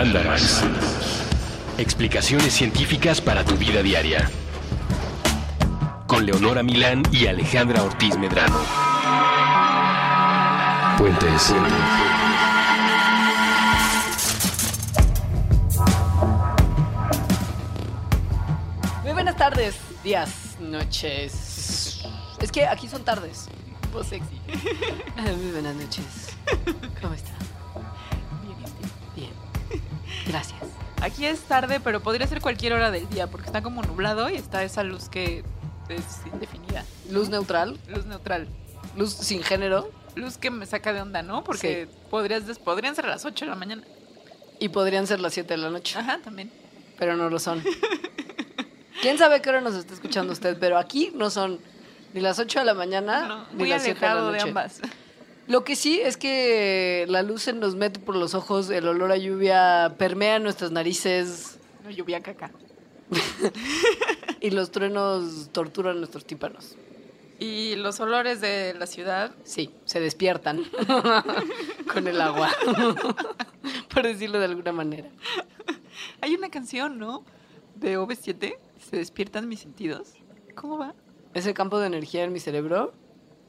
Mandarax. Explicaciones científicas para tu vida diaria. Con Leonora Milán y Alejandra Ortiz Medrano. Puentes. Muy buenas tardes, días, noches. Es que aquí son tardes. Voz sexy. Muy buenas noches. ¿Cómo está? Gracias. Aquí es tarde, pero podría ser cualquier hora del día porque está como nublado y está esa luz que es indefinida. Luz neutral, Luz neutral. luz sin género Luz que me saca de onda, ¿no? Porque podrías podrían ser las 8 de la mañana. y podrían ser las 7 de la noche, Ajá, también. pero no lo son. ¿Quién sabe qué hora nos está escuchando usted? Pero aquí no son ni las 8 de la mañana No, ni las 7 de la alejado de noche. ambas. Lo que sí es que la luz se nos mete por los ojos, el olor a lluvia permea nuestras narices No, lluvia caca. y los truenos torturan nuestros tímpanos. Y los olores de la ciudad. Sí, se despiertan con el agua, por decirlo de alguna manera. Hay una canción, ¿no? De OV7. Se despiertan mis sentidos. ¿Cómo va? Ese campo de energía en mi cerebro,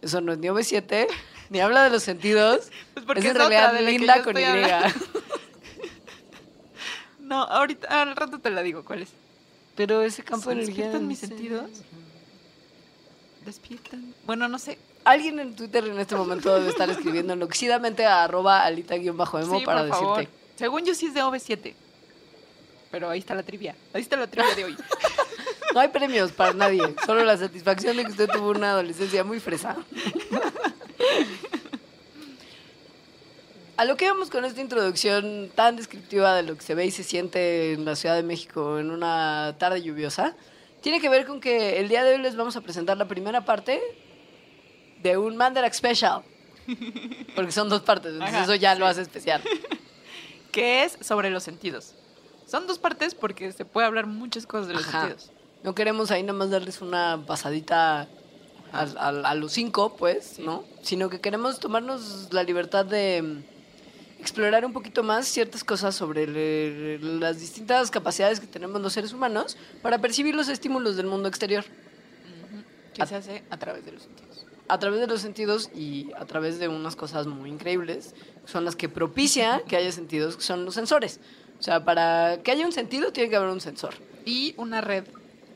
eso no es ni OV7, ni habla de los sentidos, Pues porque es en es realidad linda con Y. No, ahorita, al rato te la digo cuál es. Pero ese campo ¿Se de energía... despiertan mis sentidos? Despiertan. Bueno, no sé. Alguien en Twitter en este momento debe estar escribiendo enloquecidamente a arroba alita-emo Sí, para por favor. decirte. Según yo sí es de OV7. Pero ahí está la trivia. Ahí está la trivia de hoy. No hay premios para nadie, solo la satisfacción de que usted tuvo una adolescencia muy fresa. A lo que vamos con esta introducción tan descriptiva de lo que se ve y se siente en la Ciudad de México en una tarde lluviosa, tiene que ver con que el día de hoy les vamos a presentar la primera parte de un Mandarax Special. Porque son dos partes, entonces Ajá, eso ya lo hace especial. que es sobre los sentidos. Son dos partes porque se puede hablar muchas cosas de los Ajá. sentidos. No queremos ahí nada más darles una pasadita a, a- a los cinco, pues. ¿no? Sino que queremos tomarnos la libertad de explorar un poquito más ciertas cosas sobre le- las distintas capacidades que tenemos los seres humanos para percibir los estímulos del mundo exterior. Que se hace a través de los sentidos. a través de los sentidos y a través de unas cosas muy increíbles, son las que propicia que haya sentidos, que son los sensores. O sea, para que haya un sentido tiene que haber un sensor. Y una red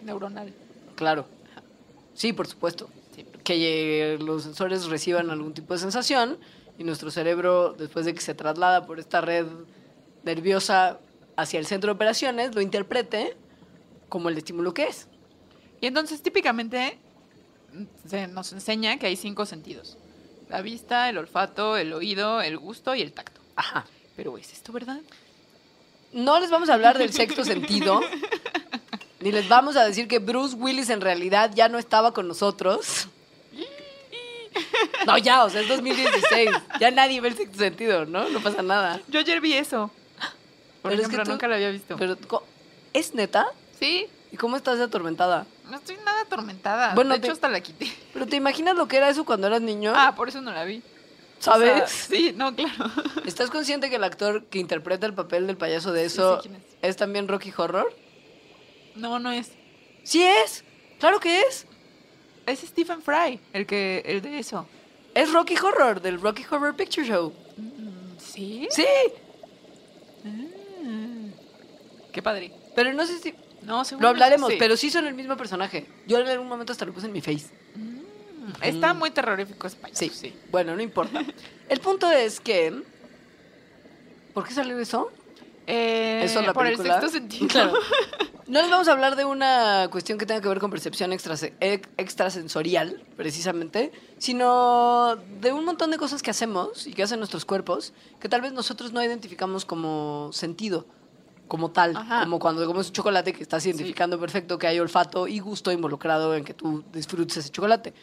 neuronal. Claro. Sí, por supuesto. Que los sensores reciban algún tipo de sensación y nuestro cerebro, después de que se traslada por esta red nerviosa hacia el centro de operaciones, lo interprete como el estímulo que es. Y entonces típicamente se nos enseña que hay cinco sentidos. La vista, el olfato, el oído, el gusto y el tacto. Ajá. Pero ¿es esto verdad? No les vamos a hablar del sexto sentido, ni les vamos a decir que Bruce Willis en realidad ya no estaba con nosotros. No, ya, o sea, es 2016. Ya nadie ve el sexto sentido, ¿no? No pasa nada. Yo ayer vi eso. Por Pero es ejemplo, que tú- nunca lo había visto. Pero, ¿es neta? Sí, ¿Y cómo estás atormentada? no estoy nada atormentada. Bueno, de hecho, hasta la quité. ¿Pero te imaginas lo que era eso cuando eras niño? Ah, por eso no la vi. ¿Sabes? O sea, sí, no, claro. ¿Estás consciente que el actor que interpreta el papel del payaso de eso sí, es también Rocky Horror? No, no es. Sí es. Claro que es. Es Stephen Fry, el que, el de eso. Es Rocky Horror del Rocky Horror Picture Show. Mm, ¿Sí? Sí. Mm. Qué padre. Pero no sé si No, lo hablaremos, sí. pero sí son el mismo personaje. Yo en algún momento hasta lo puse en mi face. Mm, Está muy terrorífico ese payaso, Sí. sí. Bueno, no importa. El punto es que ¿Por qué salió eso? Eh, ¿Eso la por película? el sexto sentido. Claro. No les vamos a hablar de una cuestión que tenga que ver con percepción extrase- ex- extrasensorial, precisamente, sino de un montón de cosas que hacemos y que hacen nuestros cuerpos que tal vez nosotros no identificamos como sentido, como tal, Ajá. como cuando comes un chocolate que estás identificando perfecto que hay olfato y gusto involucrado en que tú disfrutes ese chocolate.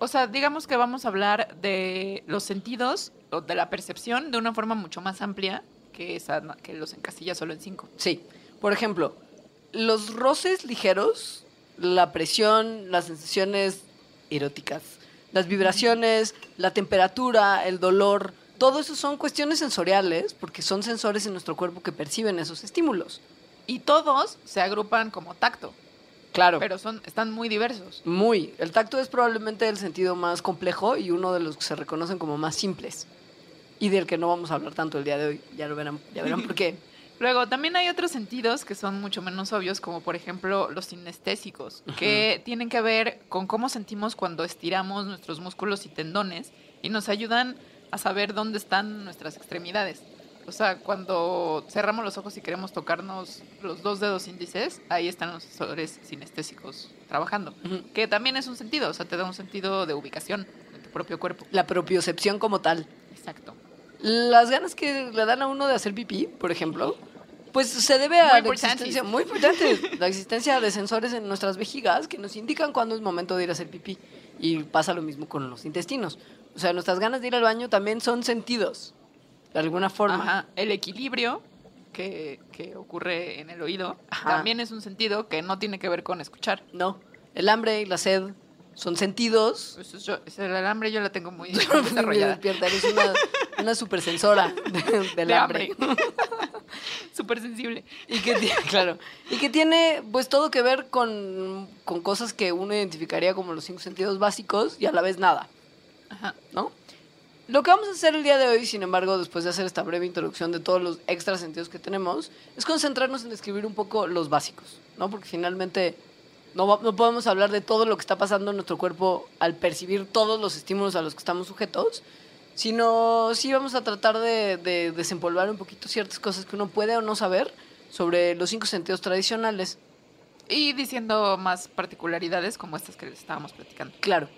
O sea, digamos que vamos a hablar de los sentidos o de la percepción de una forma mucho más amplia que esa que los encasilla solo en cinco. Sí. Por ejemplo, los roces ligeros, la presión, las sensaciones eróticas, las vibraciones, la temperatura, el dolor, todo eso son cuestiones sensoriales, porque son sensores en nuestro cuerpo que perciben esos estímulos. Y todos se agrupan como tacto, Claro. pero son, están muy diversos. Muy. El tacto es probablemente el sentido más complejo y uno de los que se reconocen como más simples. Y del que no vamos a hablar tanto el día de hoy. Ya lo verán, ya verán por qué. Luego, también hay otros sentidos que son mucho menos obvios, como por ejemplo los sinestésicos, que tienen que ver con cómo sentimos cuando estiramos nuestros músculos y tendones y nos ayudan a saber dónde están nuestras extremidades. O sea, cuando cerramos los ojos y queremos tocarnos los dos dedos índices, ahí están los sensores sinestésicos trabajando, Ujú. que también es un sentido, o sea, te da un sentido de ubicación en tu propio cuerpo. La propiocepción como tal. Exacto. Las ganas que le dan a uno de hacer pipí, por ejemplo, pues se debe Muy a la existencia, muy importante, la existencia de sensores en nuestras vejigas que nos indican cuándo es momento de ir a hacer pipí. Y pasa lo mismo con los intestinos. O sea, nuestras ganas de ir al baño también son sentidos, de alguna forma. Ajá. El equilibrio que, que ocurre en el oído Ajá. también es un sentido que no tiene que ver con escuchar. No, el hambre y la sed son sentidos. Pues yo, es el alambre yo la tengo muy desarrollada. despierta, eres una, una supersensora de- del De hambre. Súper sensible. Y que tiene, claro, y que tiene pues todo que ver con, con cosas que uno identificaría como los cinco sentidos básicos y a la vez nada, Ajá. ¿no? Lo que vamos a hacer el día de hoy, sin embargo, después de hacer esta breve introducción de todos los extra sentidos que tenemos, es concentrarnos en describir un poco los básicos, ¿no? Porque finalmente no, no podemos hablar de todo lo que está pasando en nuestro cuerpo al percibir todos los estímulos a los que estamos sujetos, sino sí vamos a tratar de, de desempolvar un poquito ciertas cosas que uno puede o no saber sobre los cinco sentidos tradicionales. Y diciendo más particularidades como estas que les estábamos platicando. Claro.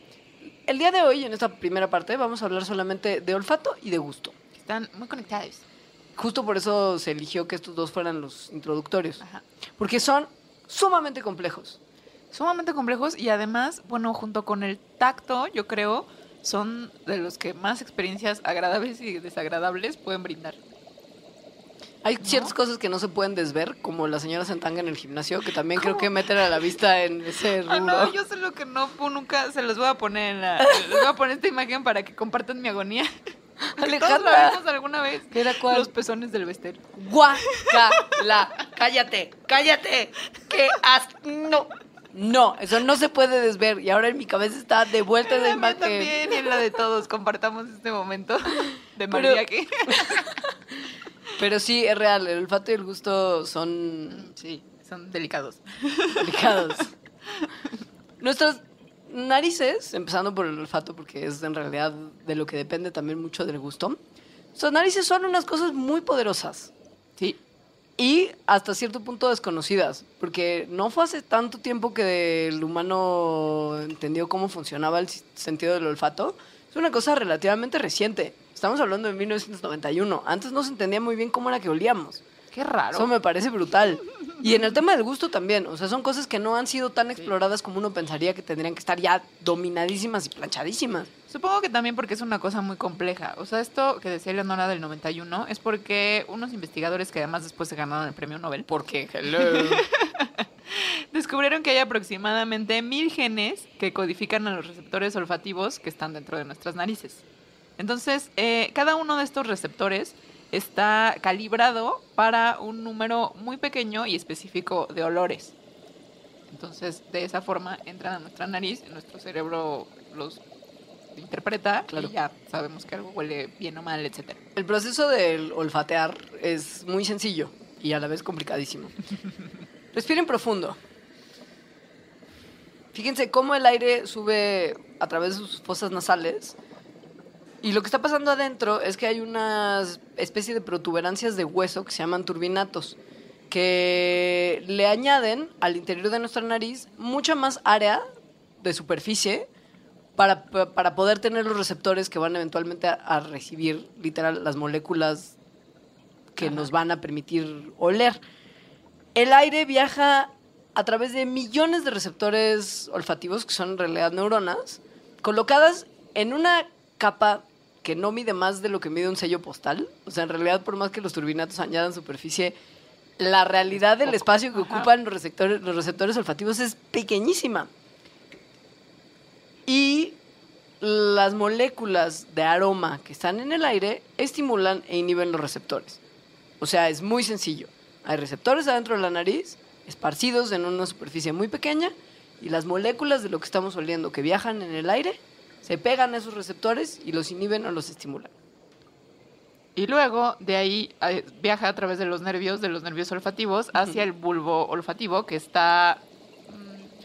El día de hoy, en esta primera parte, vamos a hablar solamente de olfato y de gusto. Están muy conectados. Justo por eso se eligió que estos dos fueran los introductorios, Ajá. porque son sumamente complejos. Sumamente complejos y además, bueno, junto con el tacto, yo creo, son de los que más experiencias agradables y desagradables pueden brindar. Hay ciertas ¿No? cosas que no se pueden desver, como la señora Sentanga en el gimnasio, que también creo que meten a la vista en ese Ah, rubro. no, yo sé lo que no, nunca se los voy a poner en la, les voy a poner esta imagen para que compartan mi agonía. Que todos la Alejandra, vimos alguna vez. ¿Era cuál? Los pezones del Bester. guacala. Cállate, cállate. Que as... No. No, eso no se puede desver. Y ahora en mi cabeza está de vuelta de imagen. también y en la de todos. Compartamos este momento de Pero- mariaque. Pero sí, es real. El olfato y el gusto son Sí, son delicados. delicados. Nuestras narices, empezando por el olfato, porque es en realidad de lo que depende también mucho del gusto. Nuestras narices son unas cosas muy poderosas. Sí. Y hasta cierto punto desconocidas, porque no fue hace tanto tiempo que el humano entendió cómo funcionaba el sentido del olfato. Es una cosa relativamente reciente. Estamos hablando de 1991. Antes no se entendía muy bien cómo era que olíamos. Qué raro. Eso me parece brutal. Y en el tema del gusto también. O sea, son cosas que no han sido tan exploradas como uno pensaría que tendrían que estar ya dominadísimas y planchadísimas. Supongo que también porque es una cosa muy compleja. O sea, esto que decía Leonora del 91 es porque unos investigadores que además después se ganaron el premio Nobel Porque, hello. descubrieron que hay aproximadamente mil genes que codifican a los receptores olfativos que están dentro de nuestras narices. Entonces, eh, cada uno de estos receptores está calibrado para un número muy pequeño y específico de olores. Entonces, de esa forma entran a nuestra nariz, nuestro cerebro los interpreta Claro. y ya sabemos que algo huele bien o mal, etcétera. El proceso del olfatear es muy sencillo y a la vez complicadísimo. Respiren profundo. Fíjense cómo el aire sube a través de sus fosas nasales. Y lo que está pasando adentro es que hay una especie de protuberancias de hueso que se llaman turbinatos, que le añaden al interior de nuestra nariz mucha más área de superficie para, para poder tener los receptores que van eventualmente a, a recibir, literal, las moléculas que Ajá. nos van a permitir oler. El aire viaja a través de millones de receptores olfativos, que son en realidad neuronas, colocadas en una capa que no mide más de lo que mide un sello postal. O sea, en realidad, por más que los turbinatos añadan superficie, la realidad del espacio que Ajá. ocupan los receptores, los receptores olfativos es pequeñísima. Y las moléculas de aroma que están en el aire estimulan e inhiben los receptores. O sea, es muy sencillo. Hay receptores adentro de la nariz, esparcidos en una superficie muy pequeña, y las moléculas de lo que estamos oliendo que viajan en el aire se pegan a esos receptores y los inhiben o los estimulan. Y luego de ahí eh, viaja a través de los nervios, de los nervios olfativos, hacia el bulbo olfativo que está...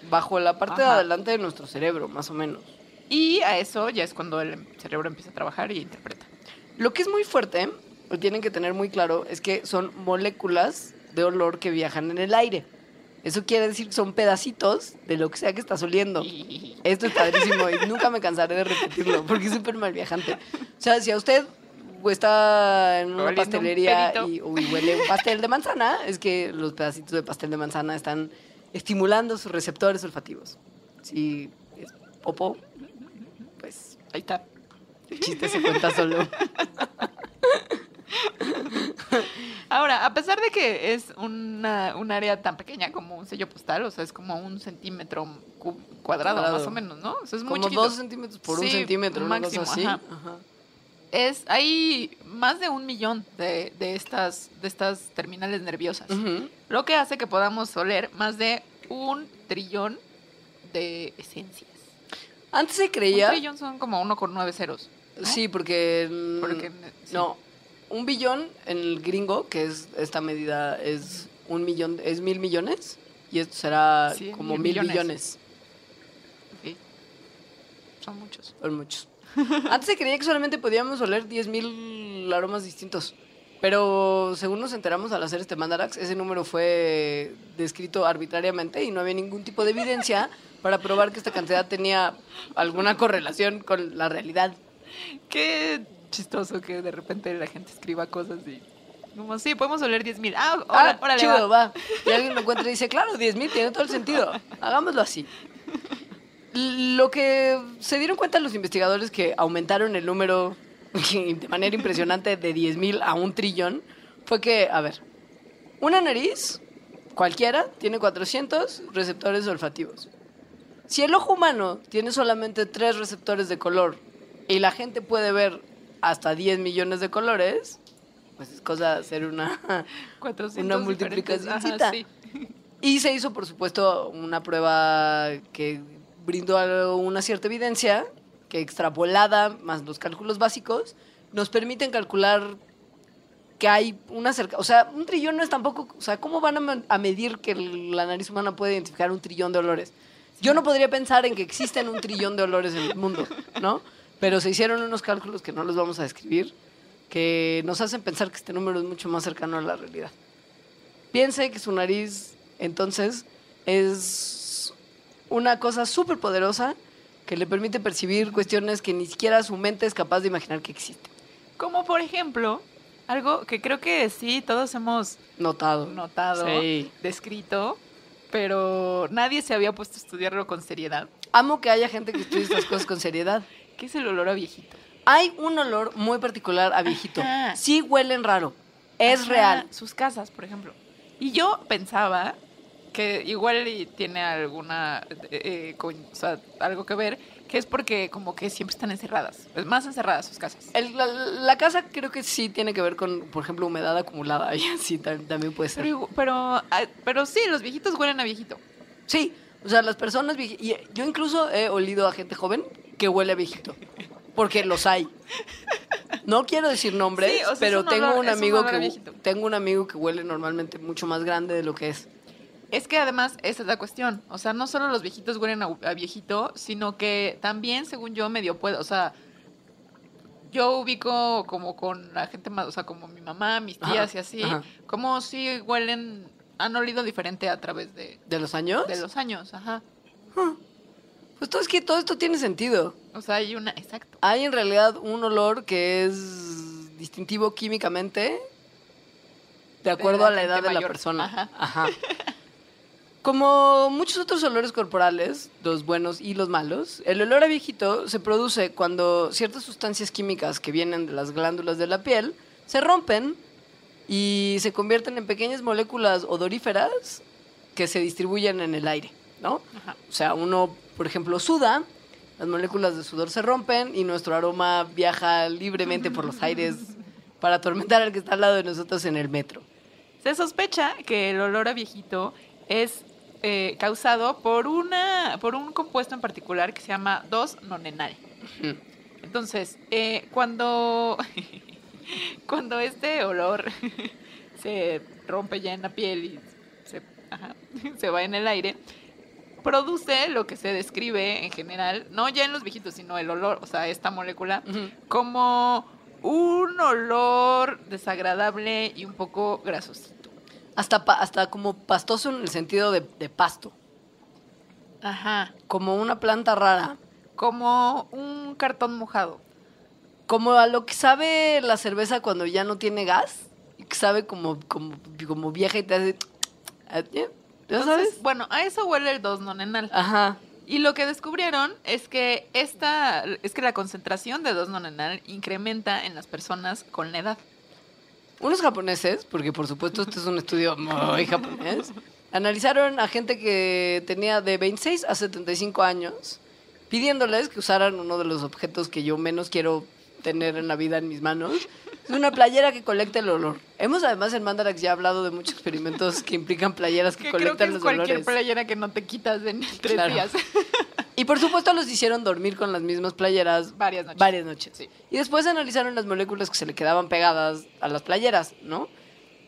Bajo la parte de adelante de nuestro cerebro, más o menos. Y a eso ya es cuando el cerebro empieza a trabajar y interpreta. Lo que es muy fuerte, o tienen que tener muy claro, es que son moléculas de olor que viajan en el aire. Eso quiere decir que son pedacitos de lo que sea que estás oliendo. Esto es padrísimo y nunca me cansaré de repetirlo porque es súper mal viajante. O sea, si a usted está en una Oliendo pastelería y uy, huele un pastel de manzana, es que los pedacitos de pastel de manzana están estimulando sus receptores olfativos. Si es popo, pues Ahí está. el chiste se cuenta solo. Ahora, a pesar de que es una, un área tan pequeña como un sello postal, o sea, es como un centímetro cu- cuadrado, Cuadrado. más o menos, ¿no? O sea, es muy Como chiquito. dos centímetros por un centímetro, una máximo, cosa así. ajá. Ajá. Es, hay más de un millón de, de estas, de estas terminales nerviosas, lo que hace que podamos oler más de un trillón de esencias. Antes se Un creía. trillón son como uno con nueve ceros. ¿no? Sí, porque. mm, Porque, sí. No, un billón en el gringo, que es esta medida, es un millón, es mil millones. Y esto será Sí, como mil mil millones. billones. Son muchos. Son muchos. Antes se creía que solamente podíamos oler 10.000 aromas distintos. Pero según nos enteramos al hacer este Mandarax, ese número fue descrito arbitrariamente y no había ningún tipo de evidencia para probar que esta cantidad tenía alguna correlación con la realidad. Qué chistoso que de repente la gente escriba cosas y... Como, sí, podemos oler 10 mil. Ah, Ah, órale, chido, va. va. Y alguien lo encuentra y dice, claro, 10.000 tiene todo el sentido. Hagámoslo así. Lo que se dieron cuenta los investigadores que aumentaron el número de manera impresionante de 10.000 a un trillón fue que, a ver, una nariz cualquiera tiene 400 receptores olfativos. Si el ojo humano tiene solamente tres receptores de color y la gente puede ver hasta 10 millones de colores, pues es cosa de hacer una 400 Una multiplicacióncita. Sí. Y se hizo, por supuesto, una prueba que brindó una cierta evidencia, que extrapolada, más los cálculos básicos, nos permiten calcular que hay una cerca... O sea, un trillón no es tampoco... O sea, ¿cómo van a, a medir que la nariz humana puede identificar un trillón de olores? Yo no podría pensar en que existen un trillón de olores en el mundo, ¿no? Pero se hicieron unos cálculos que no los vamos a describir, que nos hacen pensar que este número es mucho más cercano a la realidad. Piense que su nariz, entonces, es una cosa súper poderosa que le permite percibir cuestiones que ni siquiera su mente es capaz de imaginar que existen. Como por ejemplo, algo que creo que sí, todos hemos Notado. notado, Sí. descrito, pero nadie se había puesto a estudiarlo con seriedad, Amo que haya gente que estudie estas cosas con seriedad. Que es el olor a viejito. Hay un olor muy particular a viejito. Ajá. Sí huelen raro. Es Ajá, real. Sus casas, por ejemplo. Y yo pensaba que igual tiene alguna, eh, eh, con- o sea, algo que ver, que es porque como que siempre están encerradas, es más encerradas sus casas. El- la, la casa creo que sí tiene que ver con, por ejemplo, humedad acumulada. Y así tam- también puede ser. Pero, ah, pero sí, los viejitos huelen a viejito. Sí, o sea, las personas y Yo incluso he olido a gente joven que huele a viejito. Porque los hay. No quiero decir nombres, Sí, o sea, es pero un tengo olor- un amigo que tengo un amigo que huele normalmente mucho más grande de lo que es. Es que además esa es la cuestión. O sea, no solo los viejitos huelen a, a viejito, sino que también, según yo, medio puedo. O sea, yo ubico como con la gente más, o sea, como mi mamá, mis Ajá, tías y así, ajá. como si huelen, han olido diferente a través de, ¿De los años? de los años. Ajá. Pues todo es que todo esto tiene sentido. O sea, hay una, exacto. Hay en realidad un olor que es distintivo químicamente de acuerdo a la edad de la persona. Ajá. Ajá. Como muchos otros olores corporales, los buenos y los malos, el olor a viejito se produce cuando ciertas sustancias químicas que vienen de las glándulas de la piel se rompen y se convierten en pequeñas moléculas odoríferas que se distribuyen en el aire, ¿no? Ajá. O sea, uno, por ejemplo, suda las moléculas de sudor se rompen y nuestro aroma viaja libremente por los aires para atormentar al que está al lado de nosotros en el metro. Se sospecha que el olor a viejito es eh, causado por, una, por un compuesto en particular que se llama 2-nonenal. Entonces, eh, cuando, cuando este olor se rompe ya en la piel y se, ajá, se va en el aire, produce lo que se describe en general, no ya en los viejitos, sino el olor, o sea, esta molécula, como un olor desagradable y un poco grasosito. Hasta, hasta como pastoso en el sentido de, de pasto. Ajá. Como una planta rara. Como un cartón mojado. Como a lo que sabe la cerveza cuando ya no tiene gas. Y que sabe como, como, como vieja y te hace... ¿Ya Entonces, sabes? Bueno, a eso huele el 2-nonenal. Ajá. Y lo que descubrieron es que esta, es que la concentración de 2-nonenal incrementa en las personas con la edad. Unos japoneses, porque por supuesto este es un estudio muy japonés, analizaron a gente que tenía de 26 a 75 años, pidiéndoles que usaran uno de los objetos que yo menos quiero tener en la vida en mis manos. Es una playera que colecta el olor. Hemos además en Mandarax ya hablado de muchos experimentos que implican playeras que, Que creo que colectan es los cualquier olores. playera que no te quitas en tres Claro. días. Y por supuesto los hicieron dormir con las mismas playeras Varias noches. varias noches. Sí. Y después analizaron las moléculas que se le quedaban pegadas a las playeras, ¿no?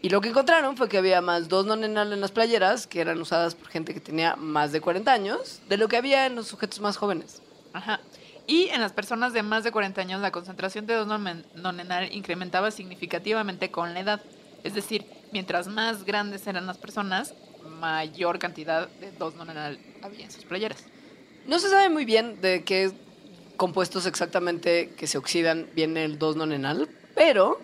Y lo que encontraron fue que había más dos nonenal en las playeras, que eran usadas por gente que tenía más de 40 años, de lo que había en los sujetos más jóvenes. Ajá. Y en las personas de más de 40 años la concentración de 2-nonenal incrementaba significativamente con la edad. Es decir, mientras más grandes eran las personas, mayor cantidad de 2-nonenal había en sus playeras. No se sabe muy bien de qué compuestos exactamente que se oxidan viene el 2-nonenal, pero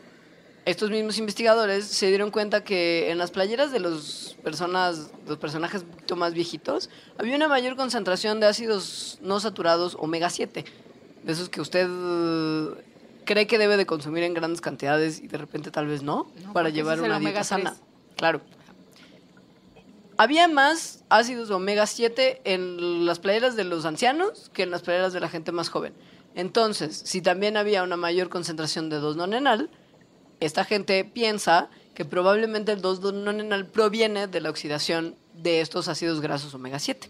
estos mismos investigadores se dieron cuenta que en las playeras de los personas, los personajes un poquito más viejitos, había una mayor concentración de ácidos no saturados omega 7, de esos que usted eh, cree que debe de consumir en grandes cantidades y de repente tal vez no, No, para llevar una dieta sana. 3. Claro. Había más ácidos omega 7 en las playeras de los ancianos que en las playeras de la gente más joven. Entonces, si también había una mayor concentración de 2-nonenal, esta gente piensa que probablemente el 2-nonenal proviene de la oxidación de estos ácidos grasos omega 7.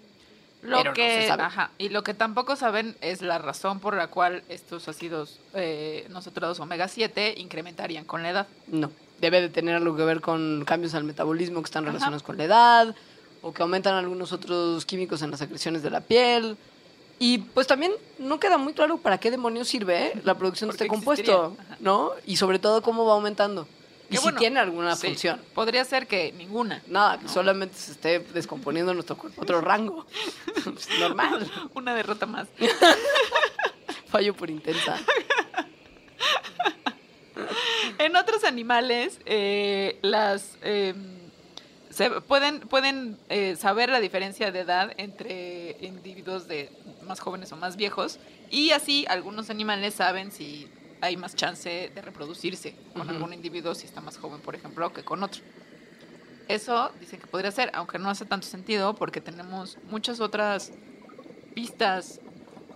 Lo Pero no que, se sabe. ajá, y lo que tampoco saben es la razón por la cual estos ácidos eh, no saturados omega 7 incrementarían con la edad. No, debe de tener algo que ver con cambios al metabolismo que están Ajá. relacionados con la edad o que aumentan algunos otros químicos en las secreciones de la piel. Y pues también no queda muy claro para qué demonios sirve ¿eh? la producción de ¿Por qué este compuesto. ¿no? Y sobre todo cómo va aumentando. Y si tiene alguna sí, función. Podría ser que ninguna. Nada, que solamente se esté descomponiendo nuestro cuerpo, otro rango. Pues, Normal. Una derrota más. Fallo por intensa. En otros animales, eh, las eh, se pueden, pueden eh, saber la diferencia de edad entre individuos de más jóvenes o más viejos. Y así algunos animales saben si hay más chance de reproducirse con algún individuo si está más joven, por ejemplo, que con otro. Eso dicen que podría ser, aunque no hace tanto sentido porque tenemos muchas otras pistas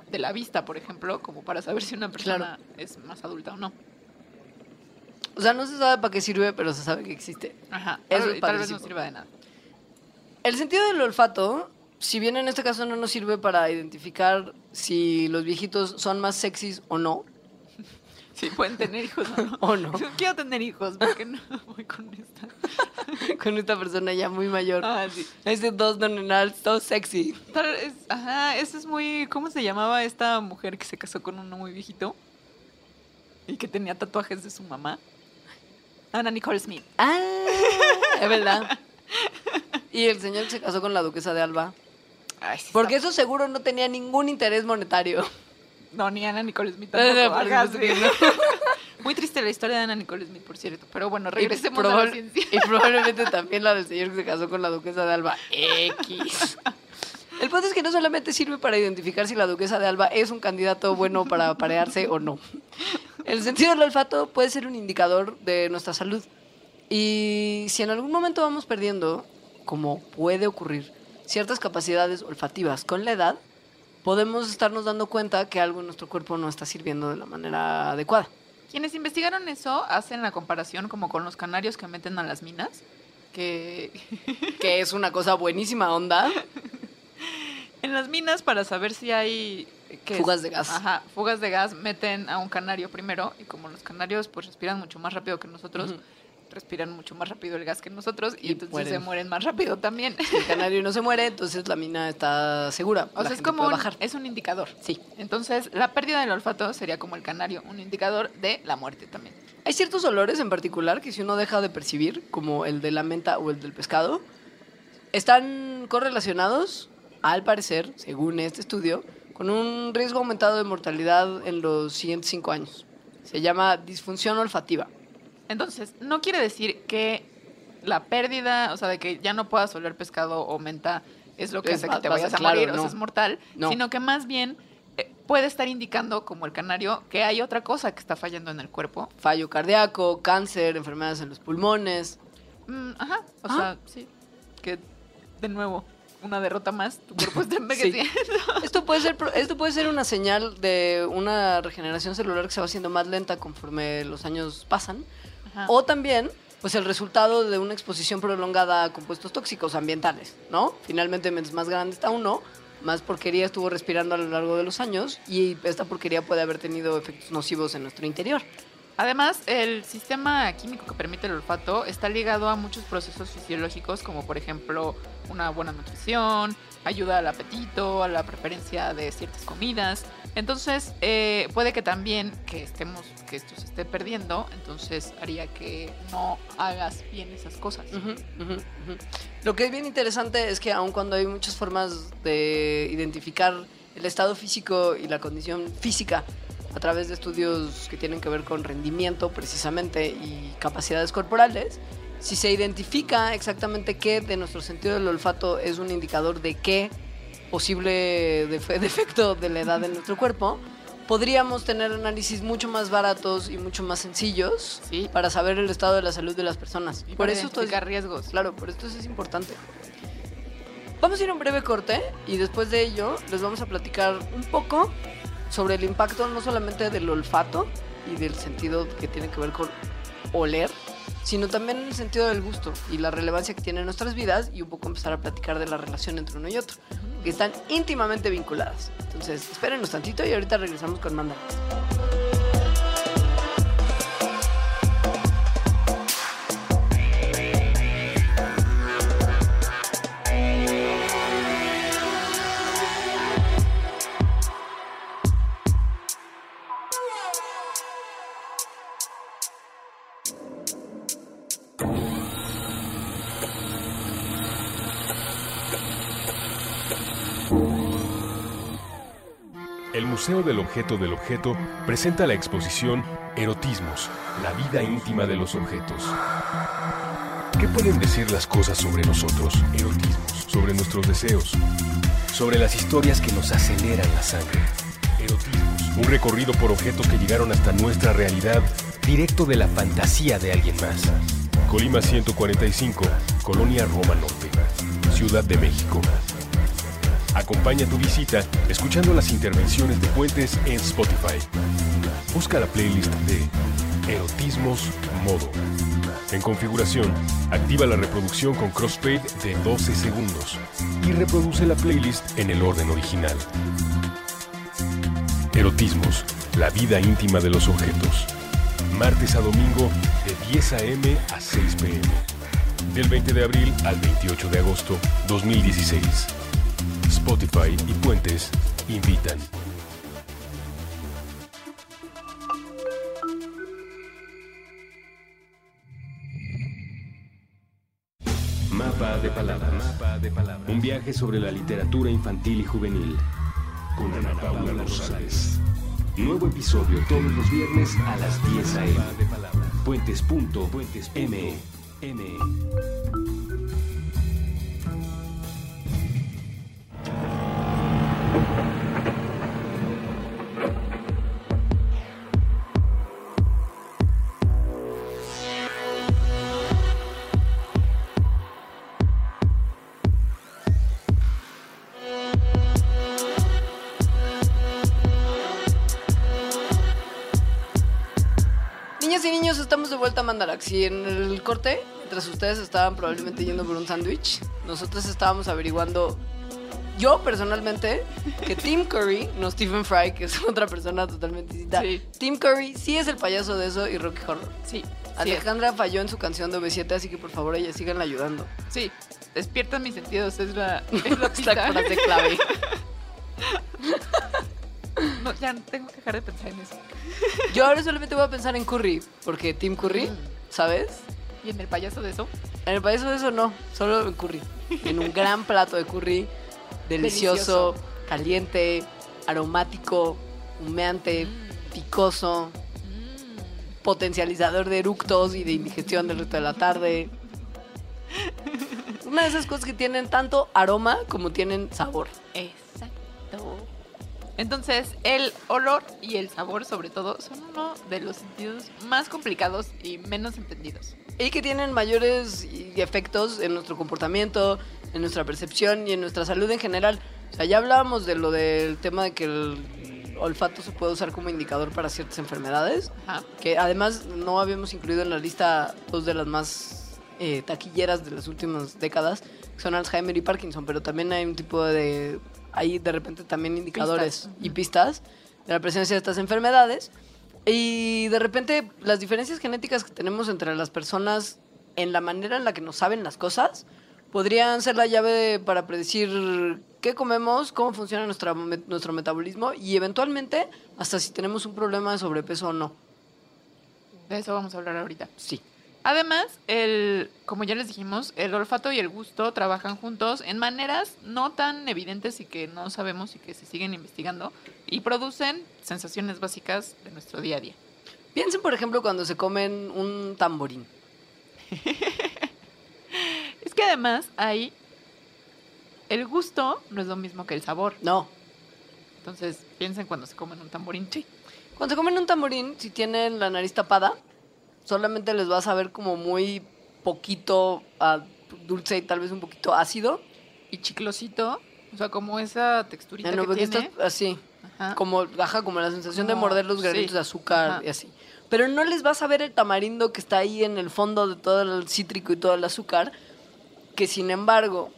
de la vista, por ejemplo, como para saber si una persona es más adulta o no. O sea, no se sabe para qué sirve, pero se sabe que existe. Ajá. Eso Tal, es tal vez no sirva de nada. El sentido del olfato, si bien en este caso no nos sirve para identificar si los viejitos son más sexys o no, Sí, pueden tener hijos o no. o no, Quiero tener hijos, porque no voy con esta. con esta persona ya muy mayor. Ah, sí. Este dos nonenal, so sexy. Ajá, eso es muy. ¿Cómo se llamaba esta mujer que se casó con uno muy viejito? Y que tenía tatuajes de su mamá. Ana Nicole Smith. Ah, es verdad. Y el señor que se casó con la duquesa de Alba. Ay, sí Porque está- eso seguro no tenía ningún interés monetario. No, ni Ana Nicole Smith tampoco. sí. no. Muy triste la historia de Ana Nicole Smith, por cierto. Pero bueno, regresemos a la ciencia. y probablemente también la del señor que se casó con la duquesa de Alba. X. El punto es que no solamente sirve para identificar si la duquesa de Alba es un candidato bueno para aparearse o no. El sentido del olfato puede ser un indicador de nuestra salud. Y si en algún momento vamos perdiendo, como puede ocurrir, ciertas capacidades olfativas con la edad, podemos estarnos dando cuenta que algo en nuestro cuerpo no está sirviendo de la manera adecuada. Quienes investigaron eso hacen la comparación como con los canarios que meten a las minas, que Que es una cosa buenísima onda. en las minas para saber si hay Fugas de gas. Ajá, fugas de gas meten a un canario primero y como los canarios pues respiran mucho más rápido que nosotros, respiran mucho más rápido el gas que nosotros y, Y entonces mueren. se mueren más rápido también. El canario no se muere, entonces la mina está segura. o sea, es como un, bajar. es un indicador. Sí. Entonces, la pérdida del olfato sería como el canario, un indicador de la muerte también. Hay ciertos olores en particular que si uno deja de percibir, como el de la menta o el del pescado, están correlacionados, al parecer, según este estudio, con un riesgo aumentado de mortalidad en los siguientes cinco años. Se llama disfunción olfativa. Entonces, no quiere decir que la pérdida, o sea, de que ya no puedas oler pescado o menta es lo que Es- hace que te a- vayas a claro, morir, o sea, es mortal, No. sino que más bien eh, puede estar indicando, como el canario, que hay otra cosa que está fallando en el cuerpo. Fallo cardíaco, cáncer, enfermedades en los pulmones. Mm, ajá, o Ah. sea, sí, que de nuevo, una derrota más, tu cuerpo está envejeciendo. Esto puede ser esto puede ser una señal de una regeneración celular que se va haciendo más lenta conforme los años pasan. Ajá. O también, pues el resultado de una exposición prolongada a compuestos tóxicos ambientales, ¿no? Finalmente, mientras más grande está uno, más porquería estuvo respirando a lo largo de los años y esta porquería puede haber tenido efectos nocivos en nuestro interior. Además, el sistema químico que permite el olfato está ligado a muchos procesos fisiológicos, como por ejemplo una buena nutrición, ayuda al apetito, a la preferencia de ciertas comidas. Entonces, eh, puede que también que estemos, que esto se esté perdiendo, entonces haría que no hagas bien esas cosas. Lo que es bien interesante es que aun cuando hay muchas formas de identificar el estado físico y la condición física a través de estudios que tienen que ver con rendimiento precisamente y capacidades corporales, si se identifica exactamente qué de nuestro sentido del olfato es un indicador de qué posible defe- defecto de la edad de nuestro cuerpo, podríamos tener análisis mucho más baratos y mucho más sencillos Sí. para saber el estado de la salud de las personas. Y por para eso esto es, identificar riesgos. claro, por esto es importante. Vamos a ir a un breve corte y después de ello les vamos a platicar un poco sobre el impacto no solamente del olfato y del sentido que tiene que ver con oler, sino también el sentido del gusto y la relevancia que tiene en nuestras vidas y un poco empezar a platicar de la relación entre uno y otro, que están íntimamente vinculadas. Entonces, espérenos tantito y ahorita regresamos con Manda. Museo del Objeto del Objeto presenta la exposición Erotismos, la vida íntima de los objetos. ¿Qué pueden decir las cosas sobre nosotros? Erotismos, sobre nuestros deseos, sobre las historias que nos aceleran la sangre. Erotismos, un recorrido por objetos que llegaron hasta nuestra realidad, directo de la fantasía de alguien más. Colima 145, Colonia Roma Norte, Ciudad de México. Acompaña tu visita escuchando las intervenciones de Puentes en Spotify. Busca la playlist de Erotismos Modo. En configuración, activa la reproducción con crossfade de 12 segundos y reproduce la playlist en el orden original. Erotismos, la vida íntima de los objetos. Martes a domingo de 10 a.m. a 6 p.m. Del 20 de abril al 28 de agosto 2016. Spotify y Puentes invitan. Mapa de palabras. Un viaje sobre la literatura infantil y juvenil. Con Ana Paula Rosales. Nuevo episodio todos los viernes a las 10 a.m. Puentes.me. Si en el corte, mientras ustedes estaban probablemente yendo por un sándwich, nosotros estábamos averiguando, yo personalmente, que Tim Curry, no Stephen Fry, que es otra persona totalmente distinta, Sí. Tim Curry sí es el payaso de eso y Rocky Horror. Sí. Sí, Alejandra falló en su canción de OV7, así que por favor ella síganla ayudando. sí. Despiertan mis sentidos, es la, es la frase clave. No, ya tengo que dejar de pensar en eso. Yo ahora solamente voy a pensar en Curry, porque Tim Curry, ¿sabes? ¿Y en el payaso de eso? En el país de eso no, solo en curry. En un gran plato de curry, delicioso, Delicioso. caliente, aromático, humeante, picoso, potencializador de eructos y de indigestión del resto de la tarde. Una de esas cosas que tienen tanto aroma como tienen sabor. Exacto. Entonces, el olor y el sabor, sobre todo, son uno de los sentidos más complicados y menos entendidos. Y que tienen mayores efectos en nuestro comportamiento, en nuestra percepción y en nuestra salud en general. O sea, ya hablábamos de lo del tema de que el olfato se puede usar como indicador para ciertas enfermedades, Ajá. que además no habíamos incluido en la lista dos de las más eh, taquilleras de las últimas décadas, que son Alzheimer y Parkinson, pero también hay un tipo de... Hay de repente también indicadores Pistas. y pistas de la presencia de estas enfermedades. Y de repente las diferencias genéticas que tenemos entre las personas en la manera en la que nos saben las cosas podrían ser la llave para predecir qué comemos, cómo funciona nuestra, nuestro metabolismo y eventualmente hasta si tenemos un problema de sobrepeso o no. De eso vamos a hablar ahorita. Sí. Además, el, como ya les dijimos, el olfato y el gusto trabajan juntos en maneras no tan evidentes y que no sabemos y que se siguen investigando y producen sensaciones básicas de nuestro día a día. Piensen, por ejemplo, cuando se comen un tamborín. Es que además hay el gusto no es lo mismo que el sabor. No. Entonces, piensen cuando se comen un tamborín. Sí. Cuando se comen un tamborín, si tienen la nariz tapada, solamente les va a saber como muy poquito ah, dulce y tal vez un poquito ácido. Y chiclosito, o sea, como esa texturita no, que tiene. así. Ajá. como baja como la sensación de Como- morder los granitos sí. de azúcar Ajá. y así. Pero no les vas a ver el tamarindo que está ahí en el fondo de todo el cítrico y todo el azúcar, que sin embargo,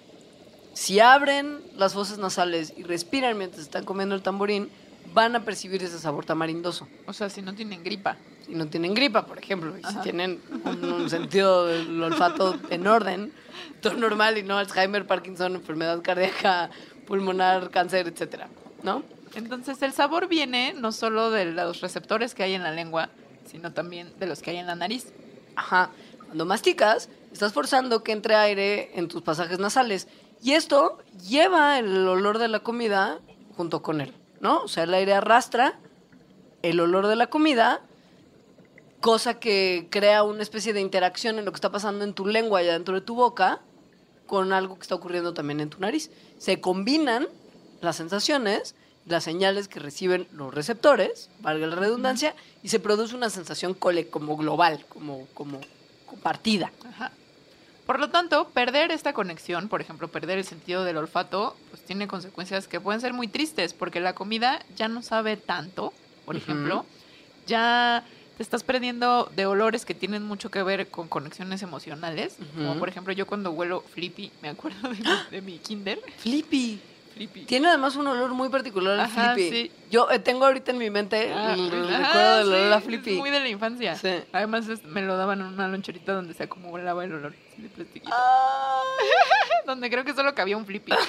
si abren las fosas nasales y respiran mientras están comiendo el tamborín, van a percibir ese sabor tamarindoso. O sea, si no tienen gripa. Si no tienen gripa, por ejemplo, y si tienen un, un sentido del olfato en orden, todo normal y no Alzheimer, Parkinson, enfermedad cardíaca, pulmonar, cáncer, etcétera, ¿no? Entonces, el sabor viene no solo de los receptores que hay en la lengua, sino también de los que hay en la nariz. Ajá. Cuando masticas, estás forzando que entre aire en tus pasajes nasales. Y esto lleva el olor de la comida junto con él, ¿no? O sea, el aire arrastra el olor de la comida, cosa que crea una especie de interacción en lo que está pasando en tu lengua y adentro de tu boca con algo que está ocurriendo también en tu nariz. Se combinan las sensaciones, las señales que reciben los receptores, valga la redundancia, y se produce una sensación cole como global, como, como compartida. Ajá. Por lo tanto, perder esta conexión, por ejemplo, perder el sentido del olfato, pues tiene consecuencias que pueden ser muy tristes, porque la comida ya no sabe tanto, por ejemplo, ya te estás perdiendo de olores que tienen mucho que ver con conexiones emocionales, como por ejemplo yo cuando huelo Flippy, me acuerdo de mi, de mi kinder, Flippy. Flippy. Tiene además un olor muy particular al Ajá, Flippy. sí. Yo eh, tengo ahorita en mi mente Ah, el, el ajá, recuerdo del olor a sí, Flippy. es Muy de la infancia. Sí. Además es- me lo daban en una loncherita donde se acumulaba el olor así de plastiquito. Ah. Donde creo que solo cabía un Flippy.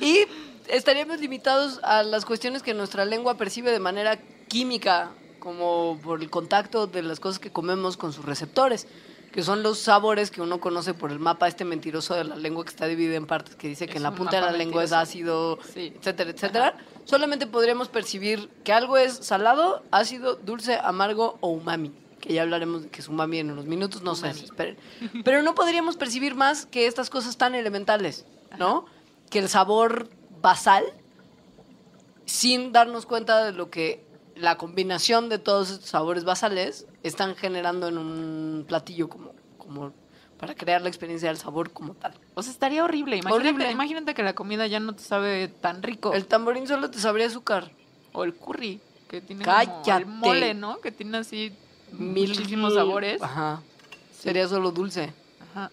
Y estaríamos limitados a las cuestiones que nuestra lengua percibe de manera química, como por el contacto de las cosas que comemos con sus receptores, que son los sabores que uno conoce por el mapa este mentiroso de la lengua que está dividido en partes, que dice que Es en la un punta de la lengua es ácido, Sí. etcétera, etcétera. Solamente podríamos percibir que algo es salado, ácido, dulce, amargo o umami. Que ya hablaremos de que es umami en unos minutos, no sé, esperen. Pero no podríamos percibir más que estas cosas tan elementales, ¿no? Que el sabor basal, sin darnos cuenta de lo que la combinación de todos estos sabores basales están generando en un platillo como, como para crear la experiencia del sabor como tal. O sea, estaría horrible. Imagínate, Horrible. imagínate que la comida ya no te sabe tan rico. El tamborín solo te sabría azúcar. O el curry. que tiene como el Cállate. mole, ¿no? Que tiene así Mil- muchísimos sabores. Ajá. Sería solo dulce. Ajá.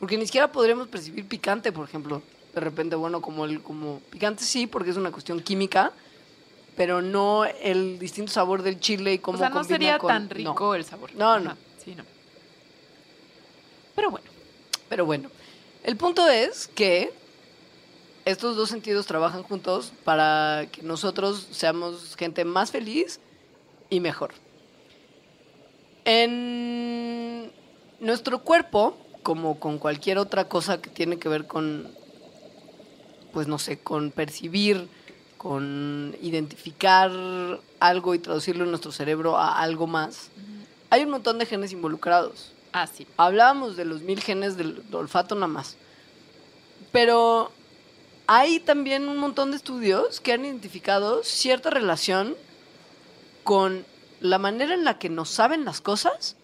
Porque ni siquiera podríamos percibir picante, por ejemplo. De repente, bueno, como el como picante sí, porque es una cuestión química, pero no el distinto sabor del chile y cómo O sea, no combina sería con- tan no. rico el sabor. No, no. Ajá, Sí, no. Pero bueno. Pero bueno, el punto es que estos dos sentidos trabajan juntos para que nosotros seamos gente más feliz y mejor. En nuestro cuerpo, como con cualquier otra cosa que tiene que ver con, pues no sé, con percibir, con identificar algo y traducirlo en nuestro cerebro a algo más, hay un montón de genes involucrados. Ah, sí. Hablábamos de los mil genes del olfato nada más. Pero hay también un montón de estudios que han identificado cierta relación con la manera en la que nos saben las cosas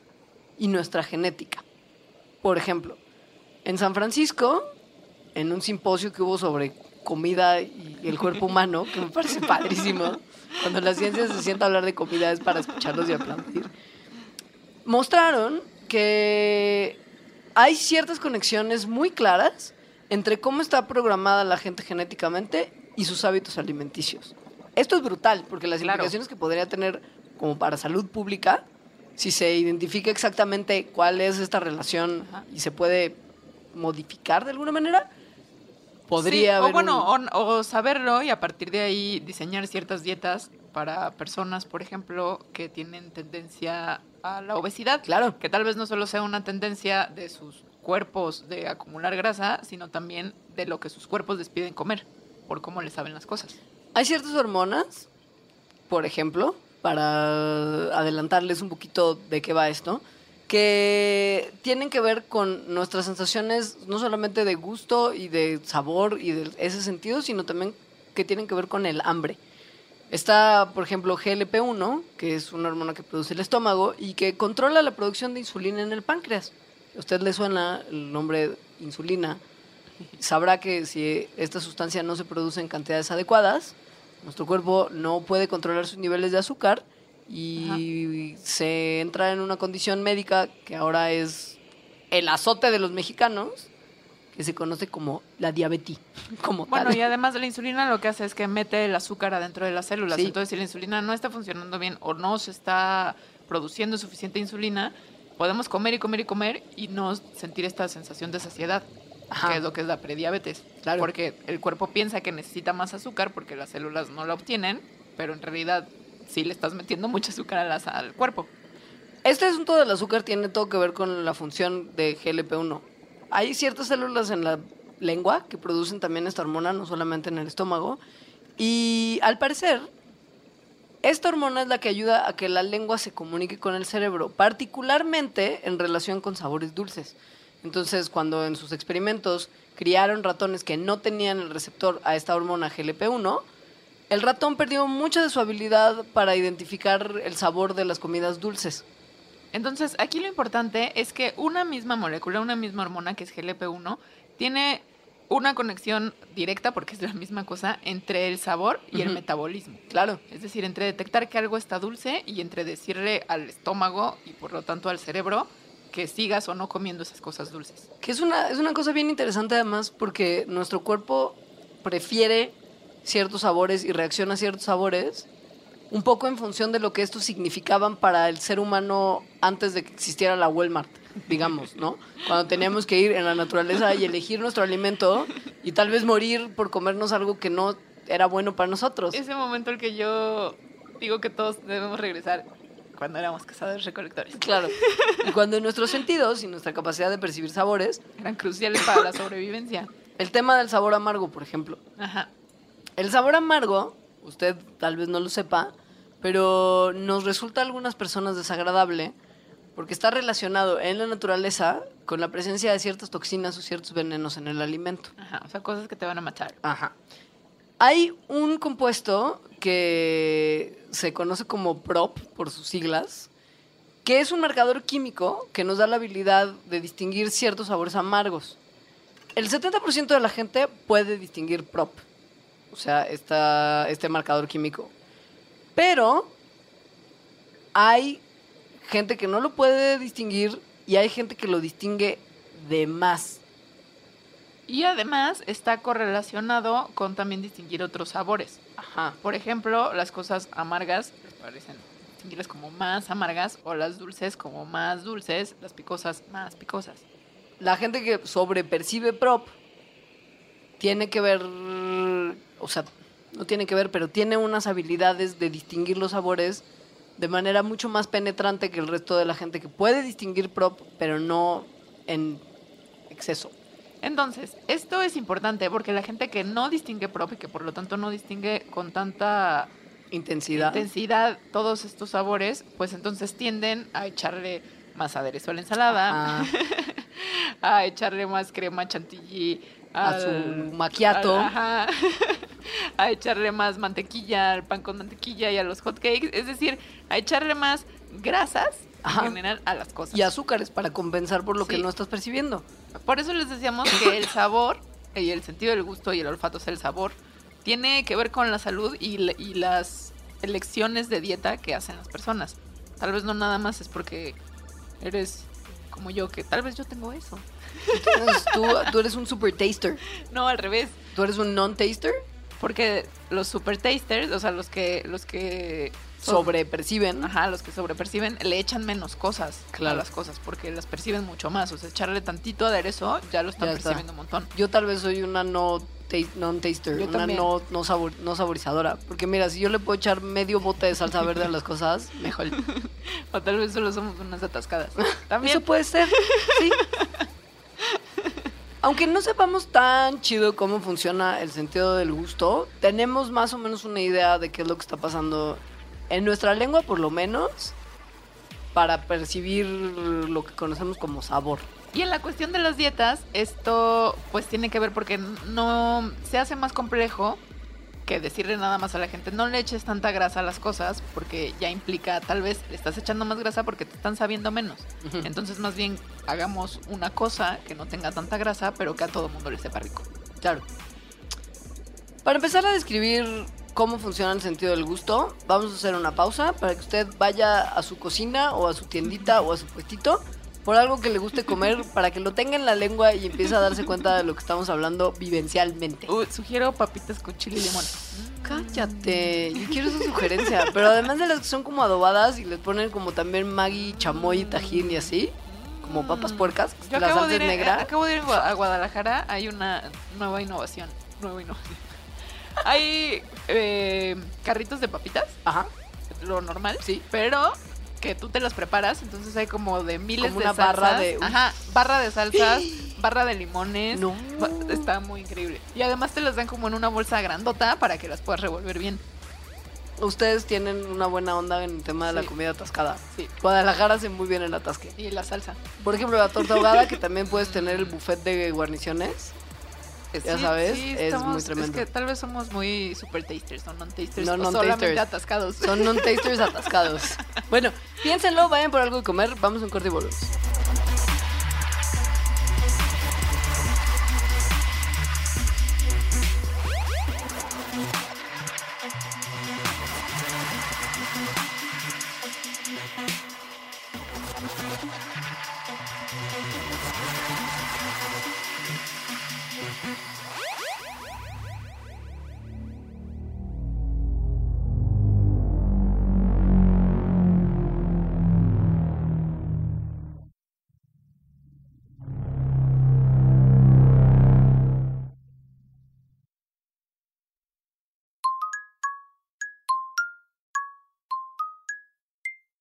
y nuestra genética. Por ejemplo, en San Francisco, en un simposio que hubo sobre comida y el cuerpo humano, que me parece padrísimo, cuando la ciencia se sienta a hablar de comida es para escucharlos y aplaudir mostraron que hay ciertas conexiones muy claras entre cómo está programada la gente genéticamente y sus hábitos alimenticios. Esto es brutal, porque las Claro. implicaciones que podría tener como para salud pública, si se identifica exactamente cuál es esta relación Ajá. y se puede modificar de alguna manera, podría Sí, haber o bueno, un- o, o saberlo y a partir de ahí diseñar ciertas dietas para personas, por ejemplo, que tienen tendencia a la obesidad. Claro. Que tal vez no solo sea una tendencia de sus cuerpos de acumular grasa, sino también de lo que sus cuerpos les piden comer, por cómo les saben las cosas. Hay ciertas hormonas, por ejemplo, para adelantarles un poquito de qué va esto, que tienen que ver con nuestras sensaciones no solamente de gusto y de sabor y de ese sentido, sino también que tienen que ver con el hambre. Está, por ejemplo, GLP-1, que es una hormona que produce el estómago y que controla la producción de insulina en el páncreas. A usted le suena el nombre insulina, sabrá que si esta sustancia no se produce en cantidades adecuadas, nuestro cuerpo no puede controlar sus niveles de azúcar y se entra en una condición médica que ahora es el azote de los mexicanos, que se conoce como la diabetes. Como Bueno, tal. y además de la insulina lo que hace es que mete el azúcar adentro de las células. Sí. Entonces, si la insulina no está funcionando bien o no se está produciendo suficiente insulina, podemos comer y comer y comer y no sentir esta sensación de saciedad, Ajá. que es lo que es la prediabetes. Claro. Porque el cuerpo piensa que necesita más azúcar porque las células no la obtienen, pero en realidad sí le estás metiendo mucho azúcar a las- al cuerpo. Este asunto del azúcar tiene todo que ver con la función de GLP-1. Hay ciertas células en la lengua que producen también esta hormona, no solamente en el estómago. Y al parecer, esta hormona es la que ayuda a que la lengua se comunique con el cerebro, particularmente en relación con sabores dulces. Entonces, cuando en sus experimentos criaron ratones que no tenían el receptor a esta hormona GLP-1, el ratón perdió mucha de su habilidad para identificar el sabor de las comidas dulces. Entonces, aquí lo importante es que una misma molécula, una misma hormona que es GLP-1, tiene una conexión directa, porque es la misma cosa, entre el sabor y el metabolismo. Claro. Es decir, entre detectar que algo está dulce y entre decirle al estómago y por lo tanto al cerebro que sigas o no comiendo esas cosas dulces. Que es una, es una cosa bien interesante además porque nuestro cuerpo prefiere ciertos sabores y reacciona a ciertos sabores un poco en función de lo que estos significaban para el ser humano antes de que existiera la Walmart, digamos, ¿no? Cuando teníamos que ir en la naturaleza y elegir nuestro alimento y tal vez morir por comernos algo que no era bueno para nosotros. Ese momento el que yo digo que todos debemos regresar cuando éramos cazadores recolectores. Claro. Y cuando nuestros sentidos y nuestra capacidad de percibir sabores, Eran cruciales para la sobrevivencia. el tema del sabor amargo, por ejemplo, Ajá. El sabor amargo, usted tal vez no lo sepa, pero nos resulta a algunas personas desagradable porque está relacionado en la naturaleza con la presencia de ciertas toxinas o ciertos venenos en el alimento. Ajá. O sea, cosas que te van a matar. Ajá. Hay un compuesto que se conoce como PROP por sus siglas, que es un marcador químico que nos da la habilidad de distinguir ciertos sabores amargos. El 70% de la gente puede distinguir PROP, o sea, esta, este marcador químico. Pero hay gente que no lo puede distinguir y hay gente que lo distingue de más. Y además está correlacionado con también distinguir otros sabores. Ajá. Por ejemplo, las cosas amargas les parecen distinguirlas como más amargas o las dulces como más dulces, las picosas más picosas. La gente que sobrepercibe prop tiene que ver, o sea, no tiene que ver, pero tiene unas habilidades de distinguir los sabores de manera mucho más penetrante que el resto de la gente que puede distinguir prop, pero no en exceso. Entonces, esto es importante porque la gente que no distingue prop y que por lo tanto no distingue con tanta Intensidad. intensidad todos estos sabores, pues entonces tienden a echarle más aderezo a la ensalada, a echarle más crema chantilly A su al- ajá. a echarle más mantequilla al pan con mantequilla y a los hot cakes, es decir, a echarle más grasas Ajá. en general a las cosas. y azúcares para compensar por lo que no estás percibiendo. Por eso les decíamos que el sabor y el sentido del gusto y el olfato, sea, el sabor, tiene que ver con la salud y, la- y las elecciones de dieta que hacen las personas. Tal vez no nada más es porque eres como yo, que tal vez yo tengo eso. Entonces, tú, tú eres un super taster. No, al revés. ¿Tú eres un non-taster? Porque los super tasters, o sea, los que, los que Sobreperciben. Ajá, los que sobreperciben le echan menos cosas Claro. a las cosas porque las perciben mucho más. O sea, echarle tantito aderezo ya lo están Ya está. percibiendo un montón. Yo tal vez soy una no ta- non-taster, una también. no, no, sabor, no saborizadora. Porque mira, si yo le puedo echar medio bote de salsa verde a las cosas, mejor. O tal vez solo somos unas atascadas. También. Eso puede ser, sí. Aunque no sepamos tan chido cómo funciona el sentido del gusto, tenemos más o menos una idea de qué es lo que está pasando en nuestra lengua, por lo menos, para percibir lo que conocemos como sabor. Y en la cuestión de las dietas, esto pues tiene que ver porque no se hace más complejo que decirle nada más a la gente, no le eches tanta grasa a las cosas, porque ya implica, tal vez le estás echando más grasa porque te están sabiendo menos. Entonces más bien hagamos una cosa que no tenga tanta grasa, pero que a todo mundo le sepa rico. Claro. Para empezar a describir cómo funciona el sentido del gusto, vamos a hacer una pausa para que usted vaya a su cocina o a su tiendita o a su puestito por algo que le guste comer para que lo tenga en la lengua y empiece a darse cuenta de lo que estamos hablando vivencialmente. Uh, sugiero papitas con chile y limón. Cállate, yo quiero esa sugerencia. Pero además de las que son como adobadas y les ponen como también Maggi, chamoy y tajín y así, como papas puercas, Yo la acabo de, ir, negra. acabo de ir a Guadalajara, hay una nueva innovación. Nueva innovación. Hay eh, carritos de papitas, Ajá. lo normal, Sí. pero que tú te las preparas, entonces hay como de miles Como de una barra salsas. de- Ajá, barra de salsas, barra de limones. No. Está muy increíble. Y además te las dan como en una bolsa grandota para que las puedas revolver bien. Ustedes tienen una buena onda en el tema de la comida atascada. Sí. Guadalajara hace muy bien el atasque. Y la salsa. Por ejemplo, la torta ahogada, que también puedes tener el buffet de guarniciones. Ya sabes, es muy tremendo. Es que tal vez somos muy super tasters o non-tasters No, non-tasters. solamente atascados. Son non-tasters atascados. Bueno, piénsenlo, vayan por algo de comer, vamos a un corte y volvemos.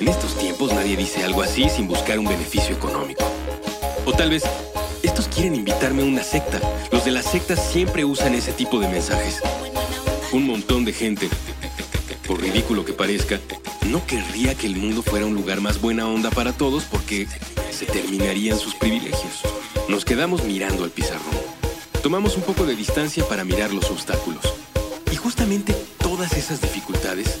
en estos tiempos nadie dice algo así sin buscar un beneficio económico. O tal vez, estos quieren invitarme a una secta. Los de las sectas siempre usan ese tipo de mensajes. Un montón de gente, por ridículo que parezca, no querría que el mundo fuera un lugar más buena onda para todos porque se terminarían sus privilegios. Nos quedamos mirando al pizarrón. Tomamos un poco de distancia para mirar los obstáculos. Y justamente todas esas dificultades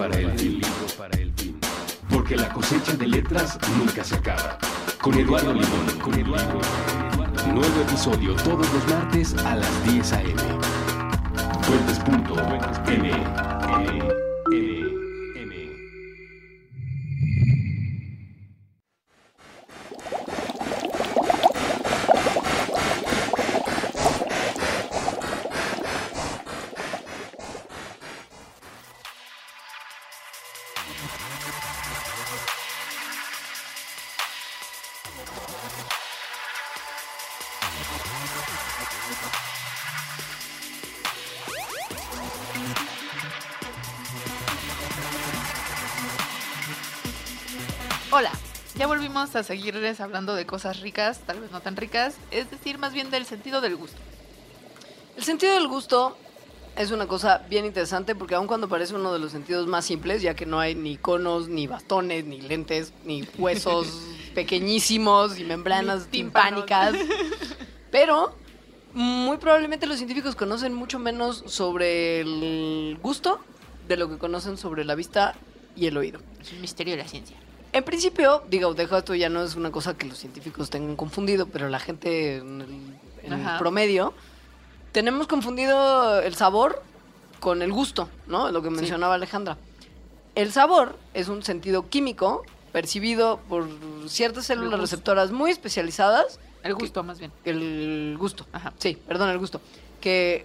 Para el fin. Porque la cosecha de letras nunca se acaba. Con Eduardo Limón. Con Eduardo. Nuevo episodio todos los martes a las 10 a.m. Fuentes.m. a seguirles hablando de cosas ricas, tal vez no tan ricas, es decir, más bien del sentido del gusto. El sentido del gusto es una cosa bien interesante porque aun cuando parece uno de los sentidos más simples, ya que no hay ni conos, ni bastones, ni lentes, ni huesos pequeñísimos y membranas timpánicas, pero muy probablemente los científicos conocen mucho menos sobre el gusto de lo que conocen sobre la vista y el oído. Es un misterio de la ciencia. En principio, digo, dejo esto ya no es una cosa que los científicos tengan confundido, pero la gente en el, en el Ajá. promedio tenemos confundido el sabor con el gusto, ¿no? Lo que Sí. mencionaba Alejandra. El sabor es un sentido químico percibido por ciertas células receptoras muy especializadas. El gusto, más bien. El gusto. Ajá. Sí, perdón, el gusto. Que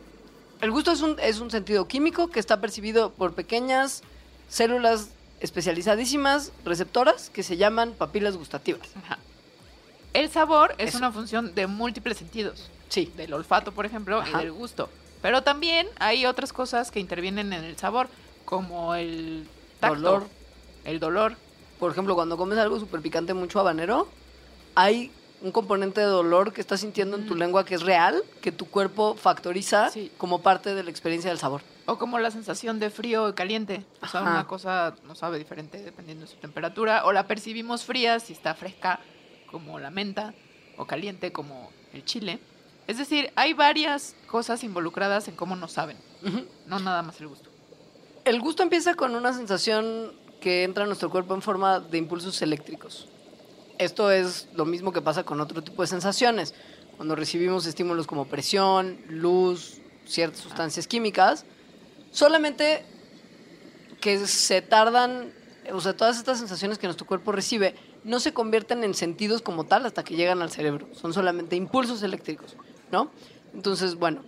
el gusto es un, es un sentido químico que está percibido por pequeñas células especializadísimas receptoras que se llaman papilas gustativas. Ajá. El sabor es Eso. una función de múltiples sentidos. Sí. Del olfato, por ejemplo, Ajá. y del gusto. Pero también hay otras cosas que intervienen en el sabor, como el tacto, Dolor. el dolor. Por ejemplo, cuando comes algo súper picante, mucho habanero, hay un componente de dolor que estás sintiendo en tu Mm. lengua que es real, que tu cuerpo factoriza Sí. como parte de la experiencia del sabor. O como la sensación de frío y caliente. O sea, Ajá. una cosa nos sabe diferente dependiendo de su temperatura. O la percibimos fría si está fresca, como la menta, o caliente, como el chile. Es decir, hay varias cosas involucradas en cómo nos saben, no nada más el gusto. El gusto empieza con una sensación que entra a nuestro cuerpo en forma de impulsos eléctricos. Esto es lo mismo que pasa con otro tipo de sensaciones. Cuando recibimos estímulos como presión, luz, ciertas sustancias químicas, solamente que se tardan, o sea, todas estas sensaciones que nuestro cuerpo recibe no se convierten en sentidos como tal hasta que llegan al cerebro. Son solamente impulsos eléctricos, ¿no? Entonces, bueno,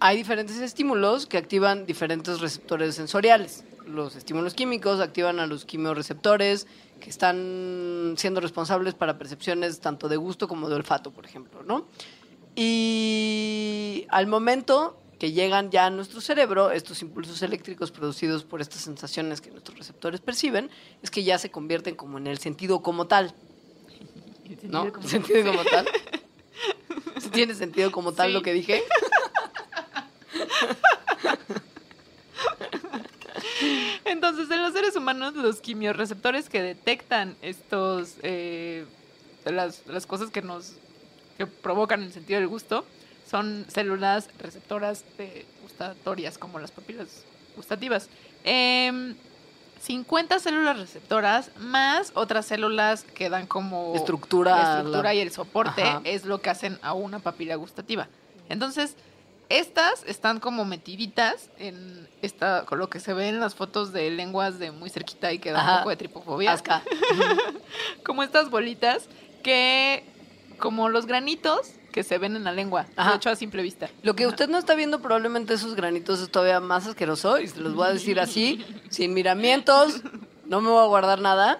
hay diferentes estímulos que activan diferentes receptores sensoriales. los estímulos químicos, activan a los quimioreceptores que están siendo responsables para percepciones tanto de gusto como de olfato, por ejemplo, ¿no? Y al momento que llegan ya a nuestro cerebro, estos impulsos eléctricos producidos por estas sensaciones que nuestros receptores perciben, es que ya se convierten como en el sentido como tal, ¿no? Como- Sentido como tal. ¿Sí ¿Tiene sentido como tal Sí. lo que dije? Entonces, en los seres humanos, los quimiorreceptores que detectan estos, eh, las, las cosas que nos que provocan el sentido del gusto, son células receptoras de gustatorias, como las papilas gustativas. Em, 50 células receptoras más otras células que dan como Estructura la a la- estructura y el soporte Ajá. es lo que hacen a una papila gustativa. Entonces, estas están como metiditas en esta, con lo que se ve en las fotos de lenguas de muy cerquita y que da Ajá. un poco de tripofobia. Como estas bolitas que, como los granitos que se ven en la lengua, Ajá. de hecho a simple vista. Lo que usted no está viendo probablemente esos granitos es todavía más asqueroso y se los voy a decir así, sin miramientos, no me voy a guardar nada.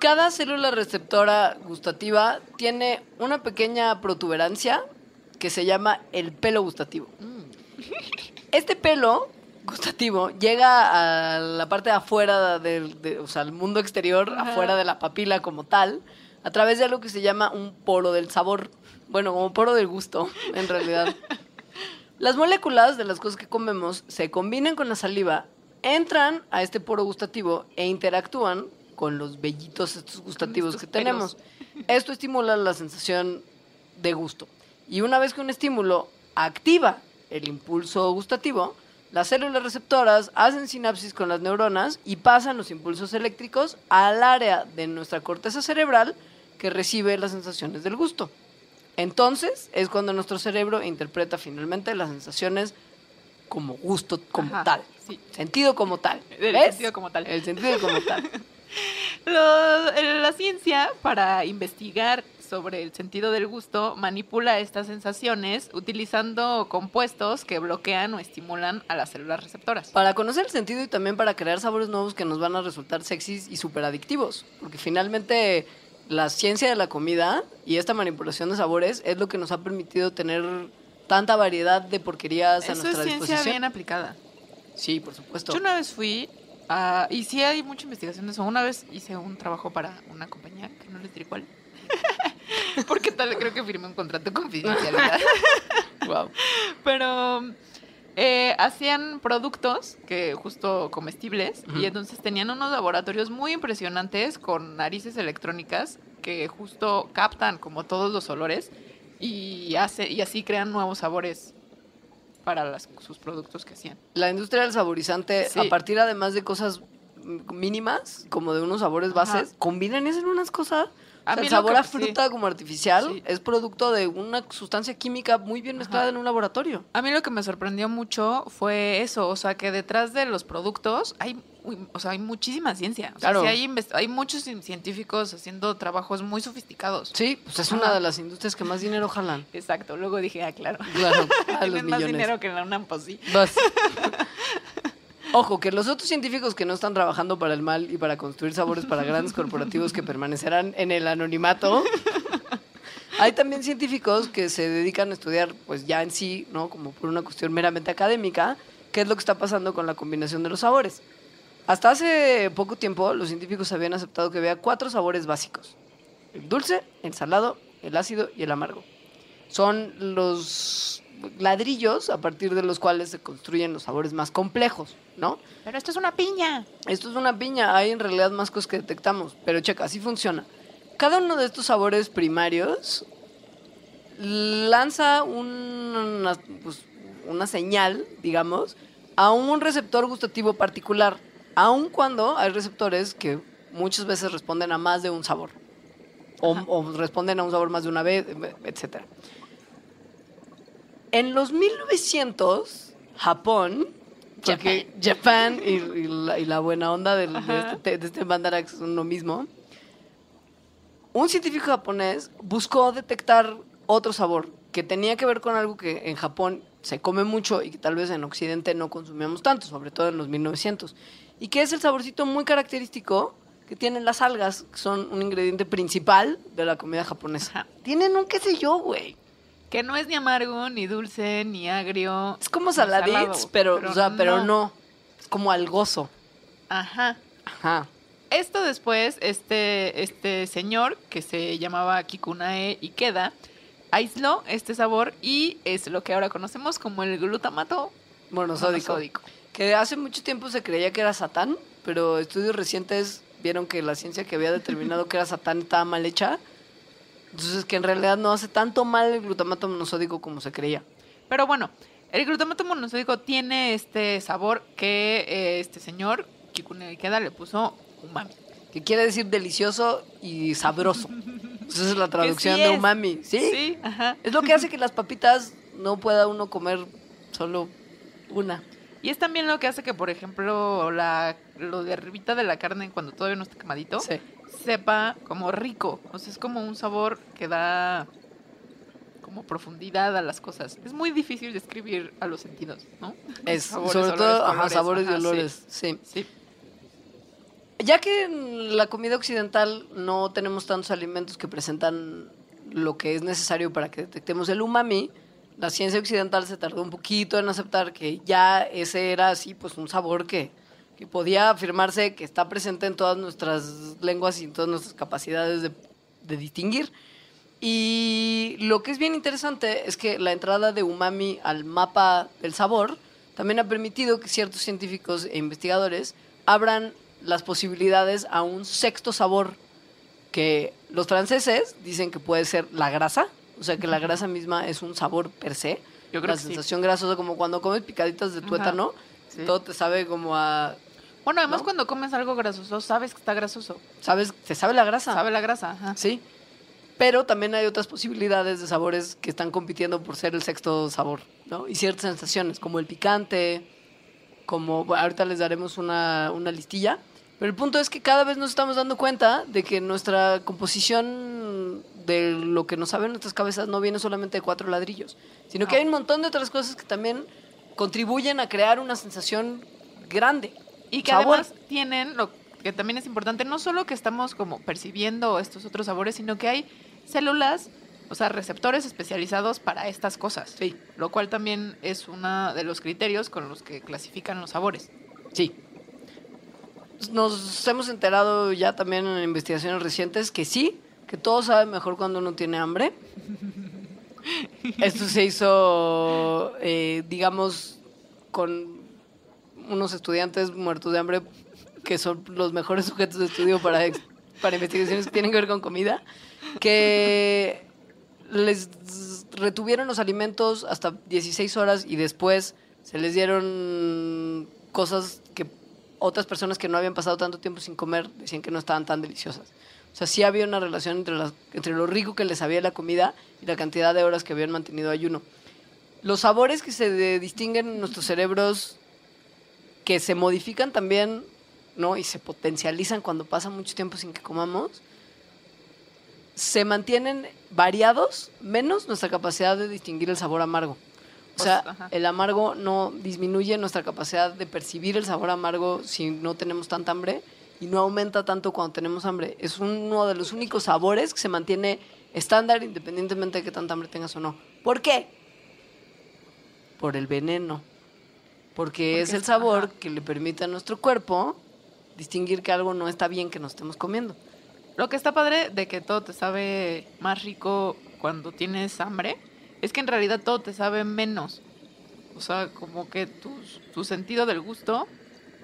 Cada célula receptora gustativa tiene una pequeña protuberancia que se llama el pelo gustativo. Este pelo gustativo llega a la parte de afuera del, de- o sea, al mundo exterior, Ajá. afuera de la papila como tal, a través de algo que se llama un poro del sabor. Bueno, como poro del gusto, en realidad. Las moléculas de las cosas que comemos se combinan con la saliva, entran a este poro gustativo e interactúan con los vellitos estos gustativos estos que tenemos. Esto estimula la sensación de gusto. Y una vez que un estímulo activa el impulso gustativo, las células receptoras hacen sinapsis con las neuronas y pasan los impulsos eléctricos al área de nuestra corteza cerebral que recibe las sensaciones del gusto. Entonces es cuando nuestro cerebro interpreta finalmente las sensaciones como gusto como Ajá, tal, sí. sentido como tal. El ¿Ves? sentido como tal. El sentido como tal. Lo- eh, la ciencia, para investigar sobre el sentido del gusto, manipula estas sensaciones utilizando compuestos que bloquean o estimulan a las células receptoras. Para conocer el sentido y también para crear sabores nuevos que nos van a resultar sexys y súper adictivos. Porque finalmente la ciencia de la comida y esta manipulación de sabores es lo que nos ha permitido tener tanta variedad de porquerías a Eso es nuestra ciencia disposición. bien aplicada. Sí, por supuesto. Yo una vez fui a... Y sí hay mucha investigación de eso. Una vez hice un trabajo para una compañía, que no les diré cuál. Porque tal, creo que firmé un contrato de confidencialidad. Wow. Pero eh, hacían productos que justo comestibles y entonces tenían unos laboratorios muy impresionantes con narices electrónicas que justo captan como todos los olores y hace y así crean nuevos sabores para las- sus productos que hacían. La industria del saborizante, Sí. a partir además de cosas mínimas, como de unos sabores Ajá. bases, combinan y hacen unas cosas. O sea, el sabor que- a fruta como artificial Sí. es producto de una sustancia química muy bien mezclada Ajá. en un laboratorio. A mí lo que me sorprendió mucho fue eso, o sea, que detrás de los productos hay, o sea, hay muchísima ciencia. O sea, Claro. sí hay, hay muchos cien- científicos haciendo trabajos muy sofisticados. Sí, pues es Ajá. una de las industrias que más dinero jalan. Exacto, luego dije, ah, claro. Claro, a los Tienen más dinero que en la UNAM, pues sí. Vas. Ojo, que los otros científicos que no están trabajando para el mal y para construir sabores para grandes corporativos que permanecerán en el anonimato. Hay también científicos que se dedican a estudiar, pues ya en sí, ¿no? Como por una cuestión meramente académica, qué es lo que está pasando con la combinación de los sabores. Hasta hace poco tiempo, los científicos habían aceptado que había cuatro sabores básicos: el dulce, el salado, el ácido y el amargo. Son los ladrillos a partir de los cuales se construyen los sabores más complejos, ¿no? Pero esto es una piña. Esto es una piña, hay en realidad más cosas que detectamos, pero checa, así funciona. Cada uno de estos sabores primarios lanza una, pues, una señal, digamos, a un receptor gustativo particular, aun cuando hay receptores que muchas veces responden a más de un sabor, o, o responden a un sabor más de una vez, etc. En los 1900, Japón, porque Japan y, y la, y la buena onda del- de, Ajá. este, te- de este Mandarax son lo mismo, un científico japonés buscó detectar otro sabor que tenía que ver con algo que en Japón se come mucho y que tal vez en Occidente no consumíamos tanto, sobre todo en los 1900. y que es el saborcito muy característico que tienen las algas, que son un ingrediente principal de la comida japonesa. Tienen un qué sé yo, güey. Que no es ni amargo, ni dulce, ni agrio. Es como saladits, pero, o sea, pero no. Es como algoso. Ajá. Ajá. Esto después, este, este señor, que se llamaba Kikunae Ikeda, aisló este sabor y es lo que ahora conocemos como el glutamato Monosódico. monosódico. Que hace mucho tiempo se creía que era Satán, pero estudios recientes vieron que la ciencia que había determinado que era Satán estaba mal hecha. Entonces, que en realidad no hace tanto mal el glutamato monosódico como se creía. Pero bueno, el glutamato monosódico tiene este sabor que eh, este señor, Kikunae Ikeda, le puso umami. Que quiere decir delicioso y sabroso. Esa es la traducción sí de umami. ¿Sí? Sí, ajá. Es lo que hace que las papitas no pueda uno comer solo una. Y es también lo que hace que, por ejemplo, la, lo de arribita de la carne cuando todavía no está quemadito, Sí. Sepa como rico. O sea, es como un sabor que da como profundidad a las cosas. Es muy difícil describir a los sentidos, ¿no? Es, Sabores, sobre olores, todo, ajá, sabores y ajá, olores. sí. Sí. Ya que en la comida occidental no tenemos tantos alimentos que presentan lo que es necesario para que detectemos el umami, la ciencia occidental se tardó un poquito en aceptar que ya ese era así, pues un sabor que, que podía afirmarse que está presente en todas nuestras lenguas y en todas nuestras capacidades de, de distinguir. Y lo que es bien interesante es que la entrada de umami al mapa del sabor también ha permitido que ciertos científicos e investigadores abran las posibilidades a un sexto sabor que los franceses dicen que puede ser la grasa, o sea que la grasa misma es un sabor per se. Yo creo la que sí. sensación grasosa, como cuando comes picaditas de Ajá. Sí. todo te sabe como a... Bueno, además ¿No? cuando comes algo grasoso, sabes que está grasoso. ¿Sabes? Te sabe la grasa. Sabe la grasa, ajá. Sí. Pero también hay otras posibilidades de sabores que están compitiendo por ser el sexto sabor, ¿no? Y ciertas sensaciones, como el picante, como... bueno, ahorita les daremos una, una listilla. Pero el punto es que cada vez nos estamos dando cuenta de que nuestra composición de lo que nos sabe en nuestras cabezas no viene solamente de cuatro ladrillos, sino que hay un montón de otras cosas que también contribuyen a crear una sensación grande. Y que Sabor. además tienen, lo que también es importante, no solo que estamos como percibiendo estos otros sabores, sino que hay células, o sea, receptores especializados para estas cosas. Sí. Lo cual también es uno de los criterios con los que clasifican los sabores. Sí. Nos hemos enterado ya también en investigaciones recientes que sí, que todo sabe mejor cuando uno tiene hambre. Esto se hizo, eh, digamos, con unos estudiantes muertos de hambre que son los mejores sujetos de estudio para, para investigaciones que tienen que ver con comida, que les retuvieron los alimentos hasta 16 horas y después se les dieron cosas que otras personas que no habían pasado tanto tiempo sin comer decían que no estaban tan deliciosas. O sea, sí había una relación entre, las- entre lo rico que les sabía la comida y la cantidad de horas que habían mantenido ayuno. Los sabores que se de- distinguen en nuestros cerebros, que se modifican también, ¿no? Y se potencializan cuando pasa mucho tiempo sin que comamos, se mantienen variados, menos nuestra capacidad de distinguir el sabor amargo. O sea, Pues, ajá. el amargo no disminuye nuestra capacidad de percibir el sabor amargo si no tenemos tanta hambre y no aumenta tanto cuando tenemos hambre. Es uno de los únicos sabores que se mantiene estándar independientemente de que tanta hambre tengas o no. ¿Por qué? Por el veneno. Porque, es el sabor ajá. que le permite a nuestro cuerpo distinguir que algo no está bien que nos estemos comiendo. Lo que está padre de que todo te sabe más rico cuando tienes hambre es que en realidad todo te sabe menos. O sea, como que tu, tu sentido del gusto,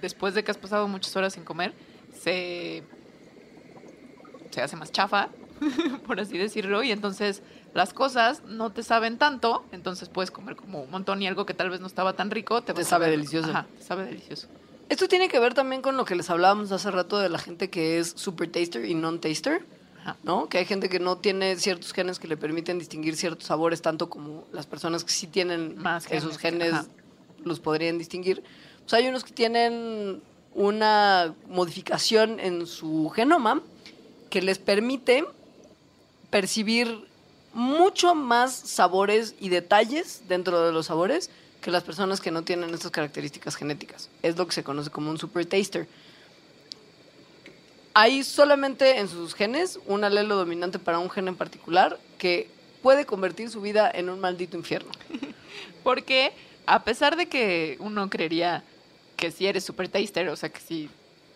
después de que has pasado muchas horas sin comer, se, se hace más chafa, por así decirlo, y entonces las cosas no te saben tanto, entonces puedes comer como un montón y algo que tal vez no estaba tan rico te, Te sabe delicioso. Ajá, te sabe delicioso. Esto tiene que ver también con lo que les hablábamos hace rato de la gente que es super taster y non-taster, Ajá. ¿no? Que hay gente que no tiene ciertos genes que le permiten distinguir ciertos sabores, tanto como las personas que sí tienen Más esos genes, genes ajá. los podrían distinguir. Pues hay unos que tienen una modificación en su genoma que les permite percibir mucho más sabores y detalles dentro de los sabores que las personas que no tienen estas características genéticas. Es lo que se conoce como un super taster. Hay solamente en sus genes un alelo dominante para un gen en particular que puede convertir su vida en un maldito infierno. Porque a pesar de que uno creería que si eres super taster, o sea que si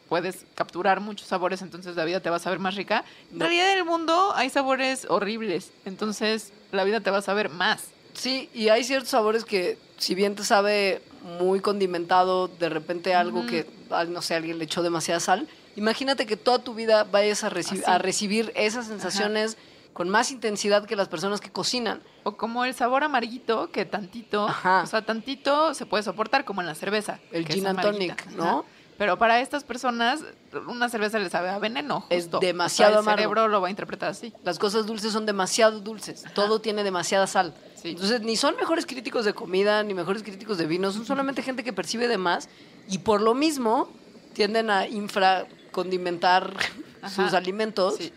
puedes capturar muchos sabores, entonces la vida te va a saber más rica. En No. realidad en el mundo hay sabores horribles, entonces la vida te va a saber más. Sí, y hay ciertos sabores que, si bien te sabe muy condimentado, de repente algo Ujú. que, ah, no sé, alguien le echó demasiada sal, imagínate que toda tu vida vayas a, reci- Así. a recibir esas sensaciones con más intensidad que las personas que cocinan. O como el sabor amarguito, que tantito, Ajá. o sea, tantito se puede soportar, como en la cerveza. El gin and tonic, ¿no? Ajá. Pero para estas personas, una cerveza les sabe a veneno. Es demasiado O sea, amargo. El cerebro lo va a interpretar así. Las cosas dulces son demasiado dulces, todo tiene demasiada sal. Sí. Entonces, ni son mejores críticos de comida, ni mejores críticos de vino, son solamente gente que percibe de más y por lo mismo tienden a infracondimentar sus alimentos Sí.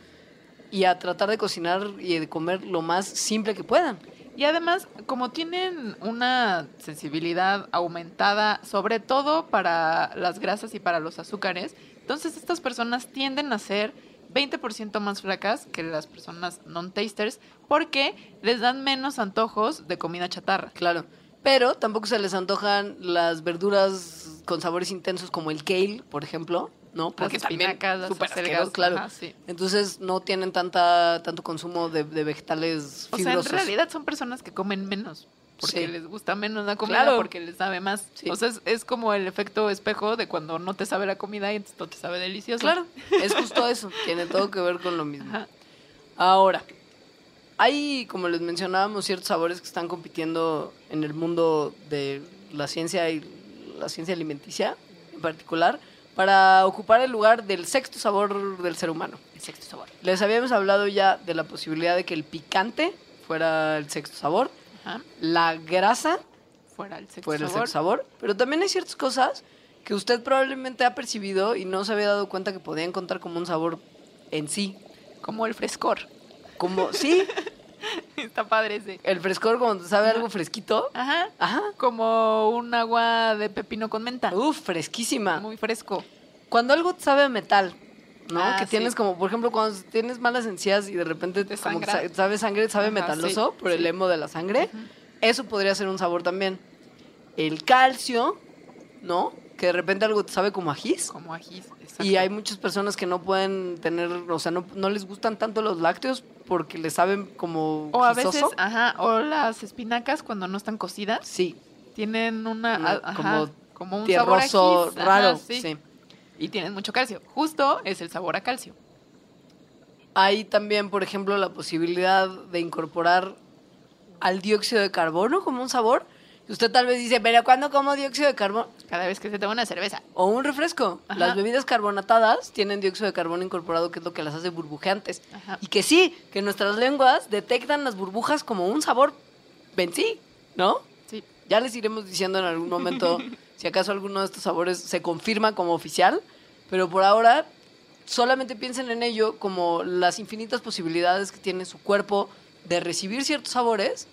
Y a tratar de cocinar y de comer lo más simple que puedan. Y además, como tienen una sensibilidad aumentada, sobre todo para las grasas y para los azúcares, entonces estas personas tienden a ser 20% más flacas que las personas non-tasters porque les dan menos antojos de comida chatarra. Claro. Pero tampoco se les antojan las verduras con sabores intensos como el kale, por ejemplo, ¿no? Porque también súper asqueroso, claro. ajá, sí. Entonces no tienen tanta tanto consumo de, de vegetales O sea, en fibrosos. realidad son personas que comen menos. Porque Sí. les gusta menos la comida, Claro. porque les sabe más. Sí. O sea, es, es como el efecto espejo de cuando no te sabe la comida y no te sabe delicioso. Claro, es justo eso. Tiene todo que ver con lo mismo. Ajá. Ahora, hay, como les mencionábamos, ciertos sabores que están compitiendo en el mundo de la ciencia y la ciencia alimenticia en particular para ocupar el lugar del sexto sabor del ser humano. El sexto sabor. Les habíamos hablado ya de la posibilidad de que el picante fuera el sexto sabor, Ajá. la grasa Fuera el sexto fuera el sabor. sexto sabor, pero también hay ciertas cosas que usted probablemente ha percibido y no se había dado cuenta que podían contar como un sabor en sí. Como el frescor. Como, sí, Está padre ese. el frescor te sabe algo fresquito. Ajá. Ajá. Como un agua de pepino con menta. Uf, fresquísima. Muy fresco. Cuando algo te sabe a metal, ¿no? Ah, que sí. tienes como, por ejemplo, cuando tienes malas encías y de repente Te como que sabe sangre, sabe Ajá, metaloso sí, por el hemo de la sangre, eso podría ser un sabor también. El calcio, ¿no? Que de repente algo te sabe como ajís. Como ajís. exacto. Y hay muchas personas que no pueden tener, o sea, no, no les gustan tanto los lácteos porque les saben como O a veces, ajá, o las espinacas cuando no están cocidas Sí, tienen una, Una- ajá, como como, un sabor ajís, ajá, raro. sí. sí. Y tienen mucho calcio. Justo es el sabor a calcio. Hay también, por ejemplo, la posibilidad de incorporar al dióxido de carbono como un sabor. Usted tal vez dice, pero ¿cuándo como dióxido de carbono? Cada vez que se toma una cerveza. O un refresco. Ajá. Las bebidas carbonatadas tienen dióxido de carbono incorporado, que es lo que las hace burbujeantes. Ajá. Y que sí, que nuestras lenguas detectan las burbujas como un sabor en sí, ¿no? Sí. Ya les iremos diciendo en algún momento si acaso alguno de estos sabores se confirma como oficial, pero por ahora solamente piensen en ello como las infinitas posibilidades que tiene su cuerpo de recibir ciertos sabores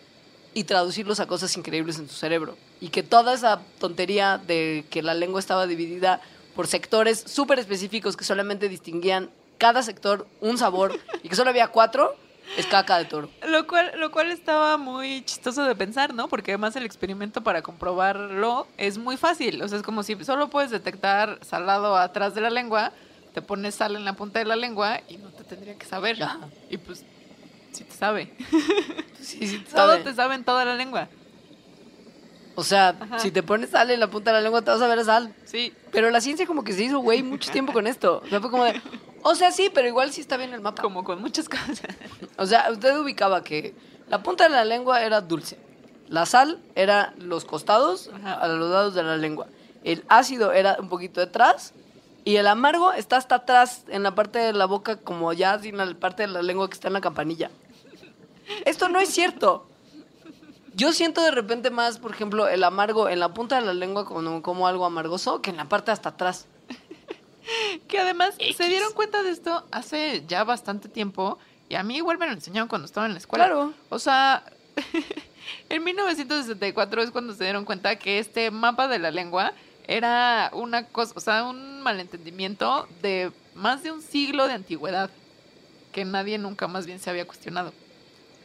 y traducirlos a cosas increíbles en su cerebro. Y que toda esa tontería de que la lengua estaba dividida por sectores súper específicos que solamente distinguían cada sector un sabor y que solo había cuatro, es caca de toro. Lo cual, lo cual estaba muy chistoso de pensar, ¿no? Porque además el experimento para comprobarlo es muy fácil. O sea, es como si solo puedes detectar salado atrás de la lengua, te pones sal en la punta de la lengua y no te tendría que saber. Ajá. Y pues, sí te sabe. Sí, sí, Todo sabe. te sabe en toda la lengua. O sea, Ajá. si te pones sal en la punta de la lengua, te vas a ver a sal. Sí. Pero la ciencia como que se hizo, güey, mucho tiempo con esto. O sea, fue como de, o sea, sí, pero igual sí está bien el mapa. Como con muchas cosas. O sea, usted ubicaba que la punta de la lengua era dulce. La sal era los costados, Ajá. a los lados de la lengua. El ácido era un poquito detrás. Y el amargo está hasta atrás, en la parte de la boca, como ya sin la parte de la lengua que está en la campanilla. Esto no es cierto. Yo siento de repente más, por ejemplo, el amargo en la punta de la lengua como, como algo amargoso que en la parte hasta atrás. Que además se dieron cuenta de esto hace ya bastante tiempo. Y a mí igual me lo enseñaron cuando estaba en la escuela. Claro. O sea, En 1964 es cuando se dieron cuenta que este mapa de la lengua era una cosa, o sea, un malentendimiento de más de un siglo de antigüedad que nadie nunca más bien se había cuestionado.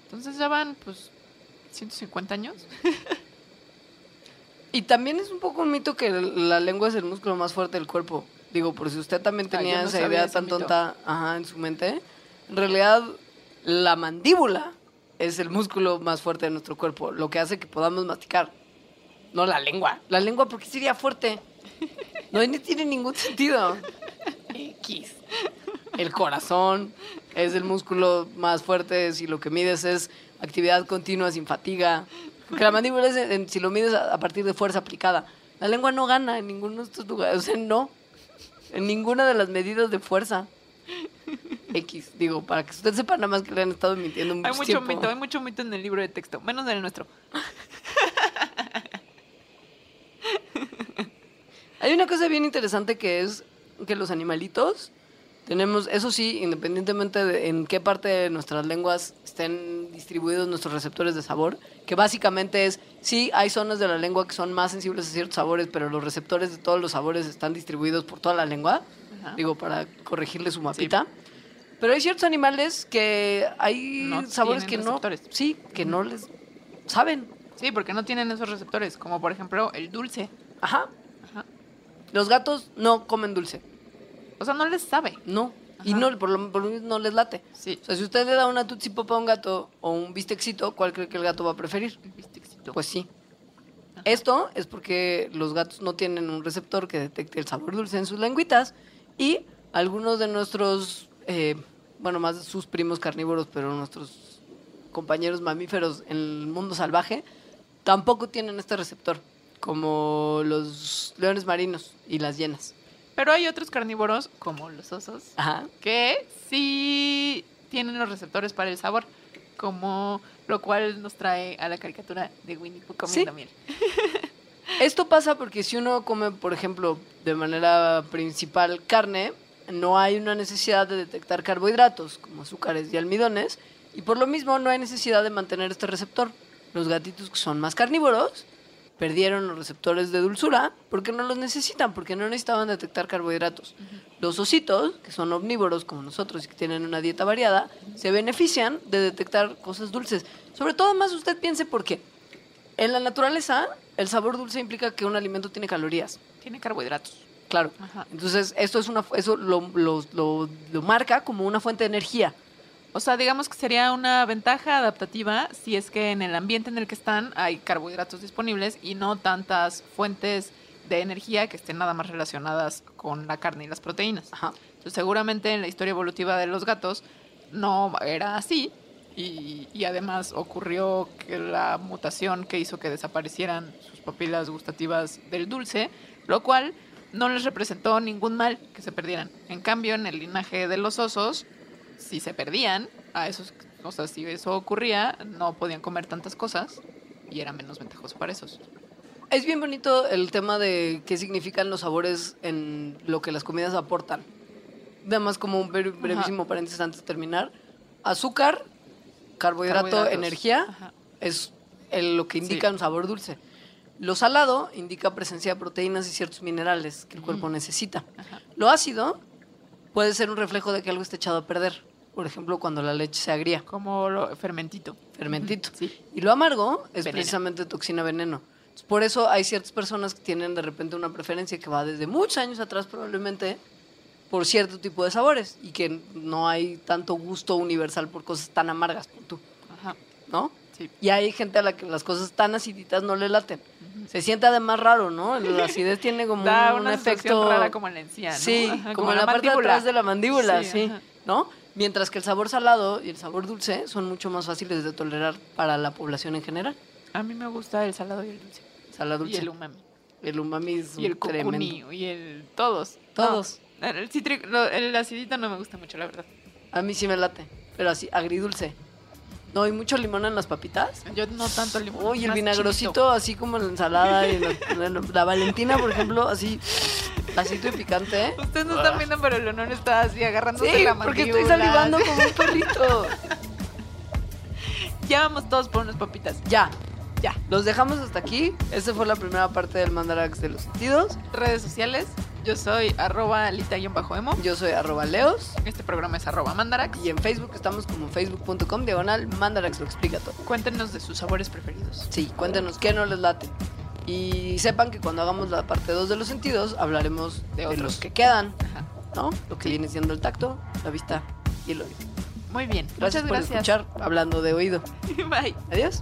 Entonces ya van, pues, 150 años. Y también es un poco un mito que la lengua es el músculo más fuerte del cuerpo. Digo, por si usted también Ah, tenía no esa idea tan mito. tonta ajá, en su mente, en realidad la mandíbula es el músculo más fuerte de nuestro cuerpo, lo que hace que podamos masticar. No la lengua. La lengua, porque sería fuerte? No ni tiene ningún sentido. X. El corazón es el músculo más fuerte si lo que mides es actividad continua sin fatiga. Porque la mandíbula es en- si lo mides a, a partir de fuerza aplicada. La lengua no gana en ninguno de estos lugares. O sea, no. En ninguna de las medidas de fuerza. X, digo, para que usted sepa nada más que le han estado mintiendo Hay mucho mucho tiempo. mito, hay mucho mito en el libro de texto, menos en el nuestro. Hay una cosa bien interesante que es que los animalitos tenemos, eso sí, independientemente de en qué parte de nuestras lenguas estén distribuidos nuestros receptores de sabor, que básicamente es, sí, hay zonas de la lengua que son más sensibles a ciertos sabores, pero los receptores de todos los sabores están distribuidos por toda la lengua, Ajá. digo, para corregirle su mapita. Pero hay ciertos animales que hay No sabores que tienen no, receptores. sí, que no les saben. Sí, porque no tienen esos receptores, como por ejemplo el dulce. Ajá. Ajá. Los gatos no comen dulce. O sea, no les sabe. No. Y no, por lo, por lo mismo no les late. Sí. O sea, si usted le da una Tootsie Pop a un gato o un bistecito, ¿cuál cree que el gato va a preferir? El bistecito. Pues sí. Esto es porque los gatos no tienen un receptor que detecte el sabor dulce en sus lengüitas y algunos de nuestros, eh, bueno, más sus primos carnívoros, pero nuestros compañeros mamíferos en el mundo salvaje, tampoco tienen este receptor, como los leones marinos y las hienas. Pero hay otros carnívoros, como los osos, Ajá. que sí tienen los receptores para el sabor, como lo cual nos trae a la caricatura de Winnie Pooh comiendo Sí. miel. Esto pasa porque si uno come, por ejemplo, de manera principal carne, no hay una necesidad de detectar carbohidratos como azúcares y almidones, y por lo mismo no hay necesidad de mantener este receptor. Los gatitos que son más carnívoros perdieron los receptores de dulzura porque no los necesitan, porque no necesitaban detectar carbohidratos. Los ositos, que son omnívoros como nosotros y que tienen una dieta variada, se benefician de detectar cosas dulces. Sobre todo más usted piense por qué. En la naturaleza, el sabor dulce implica que un alimento tiene calorías. Tiene carbohidratos. Claro. Ajá. Entonces, esto es una, eso lo, lo- lo- lo marca como una fuente de energía. O sea, digamos que sería una ventaja adaptativa si es que en el ambiente en el que están hay carbohidratos disponibles y no tantas fuentes de energía que estén nada más relacionadas con la carne y las proteínas. Ajá. Entonces, seguramente en la historia evolutiva de los gatos no era así y, y además ocurrió que la mutación que hizo que desaparecieran sus papilas gustativas del dulce, lo cual no les representó ningún mal que se perdieran. En cambio, en el linaje de los osos, si se perdían, a esos, o sea, si eso ocurría, no podían comer tantas cosas y era menos ventajoso para esos. Es bien bonito el tema de qué significan los sabores en lo que las comidas aportan. Nada más como un bre- brevísimo paréntesis antes de terminar. Azúcar, carbohidrato, energía, Ajá. es el- lo que indica Sí. un sabor dulce. Lo salado indica presencia de proteínas y ciertos minerales que el cuerpo necesita. Ajá. Lo ácido puede ser un reflejo de que algo está echado a perder. Por ejemplo, cuando la leche se agria, Como lo, fermentito. fermentito. Sí. Y lo amargo es Veneno. precisamente toxina veneno. Por eso hay ciertas personas que tienen de repente una preferencia que va desde muchos años atrás probablemente por cierto tipo de sabores y que no hay tanto gusto universal por cosas tan amargas como tú, Ajá. ¿no? Sí. Y hay gente a la que las cosas tan aciditas no le laten. Se siente además raro, ¿no? La acidez tiene como Da un una efecto rara como en la encía, ¿no? Sí, Ajá, como, en la, parte de atrás de la mandíbula, Sí, sí. ¿no? Mientras que el sabor salado y el sabor dulce son mucho más fáciles de tolerar para la población en general. A mí me gusta el salado y el dulce. Salado Y dulce. el umami. El umami es Y el tremendo. Y el... Todos. Todos. No, el, cítrico, lo- el acidito no me gusta mucho, la verdad. A mí sí me late, pero así, agridulce. No, y mucho limón en las papitas. Yo no tanto limón. Uy, el vinagrosito, así como en la ensalada. Y en la, en la- la Valentina, por ejemplo, así, asito y picante. ¿eh? Ustedes no están viendo, pero Leonor está así agarrándose Sí, la porque mandíbula. estoy salivando como un perrito. Ya vamos todos por unas papitas. Ya, Ya. Los dejamos hasta aquí. Esta fue la primera parte del Mandarax de los sentidos. Redes sociales. Yo soy arroba lita-emo. Yo soy arroba leos. Este programa es arroba mandarax. Y en Facebook estamos como facebook.com diagonal Mandarax lo explica todo. Cuéntenos de sus sabores preferidos. Sí, cuéntenos qué no les late. Y sepan que cuando hagamos la parte 2 de los sentidos, hablaremos de, De otros otros. que quedan, Ajá. ¿no? Lo que viene siendo el tacto, la vista y el oído. Muy bien. Gracias Muchas por gracias. escuchar hablando de oído. Bye. Adiós.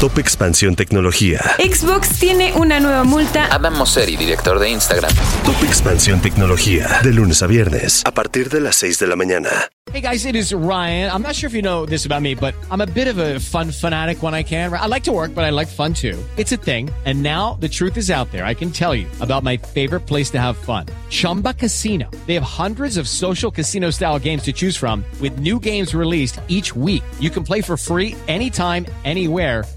Top Expansión Tecnología. Xbox tiene una nueva multa. Adam Mosseri, director de Instagram. Top Expansión Tecnología. De lunes a viernes, a partir de las 6 de la mañana. Hey guys, it is Ryan. I'm not sure if you know this about me, but I'm a bit of a fun fanatic when I can. I like to work, but I like fun too. It's a thing. And now the truth is out there. I can tell you about my favorite place to have fun Chumba Casino. They have hundreds of social casino style games to choose from, with new games released each week. You can play for free anytime, anywhere.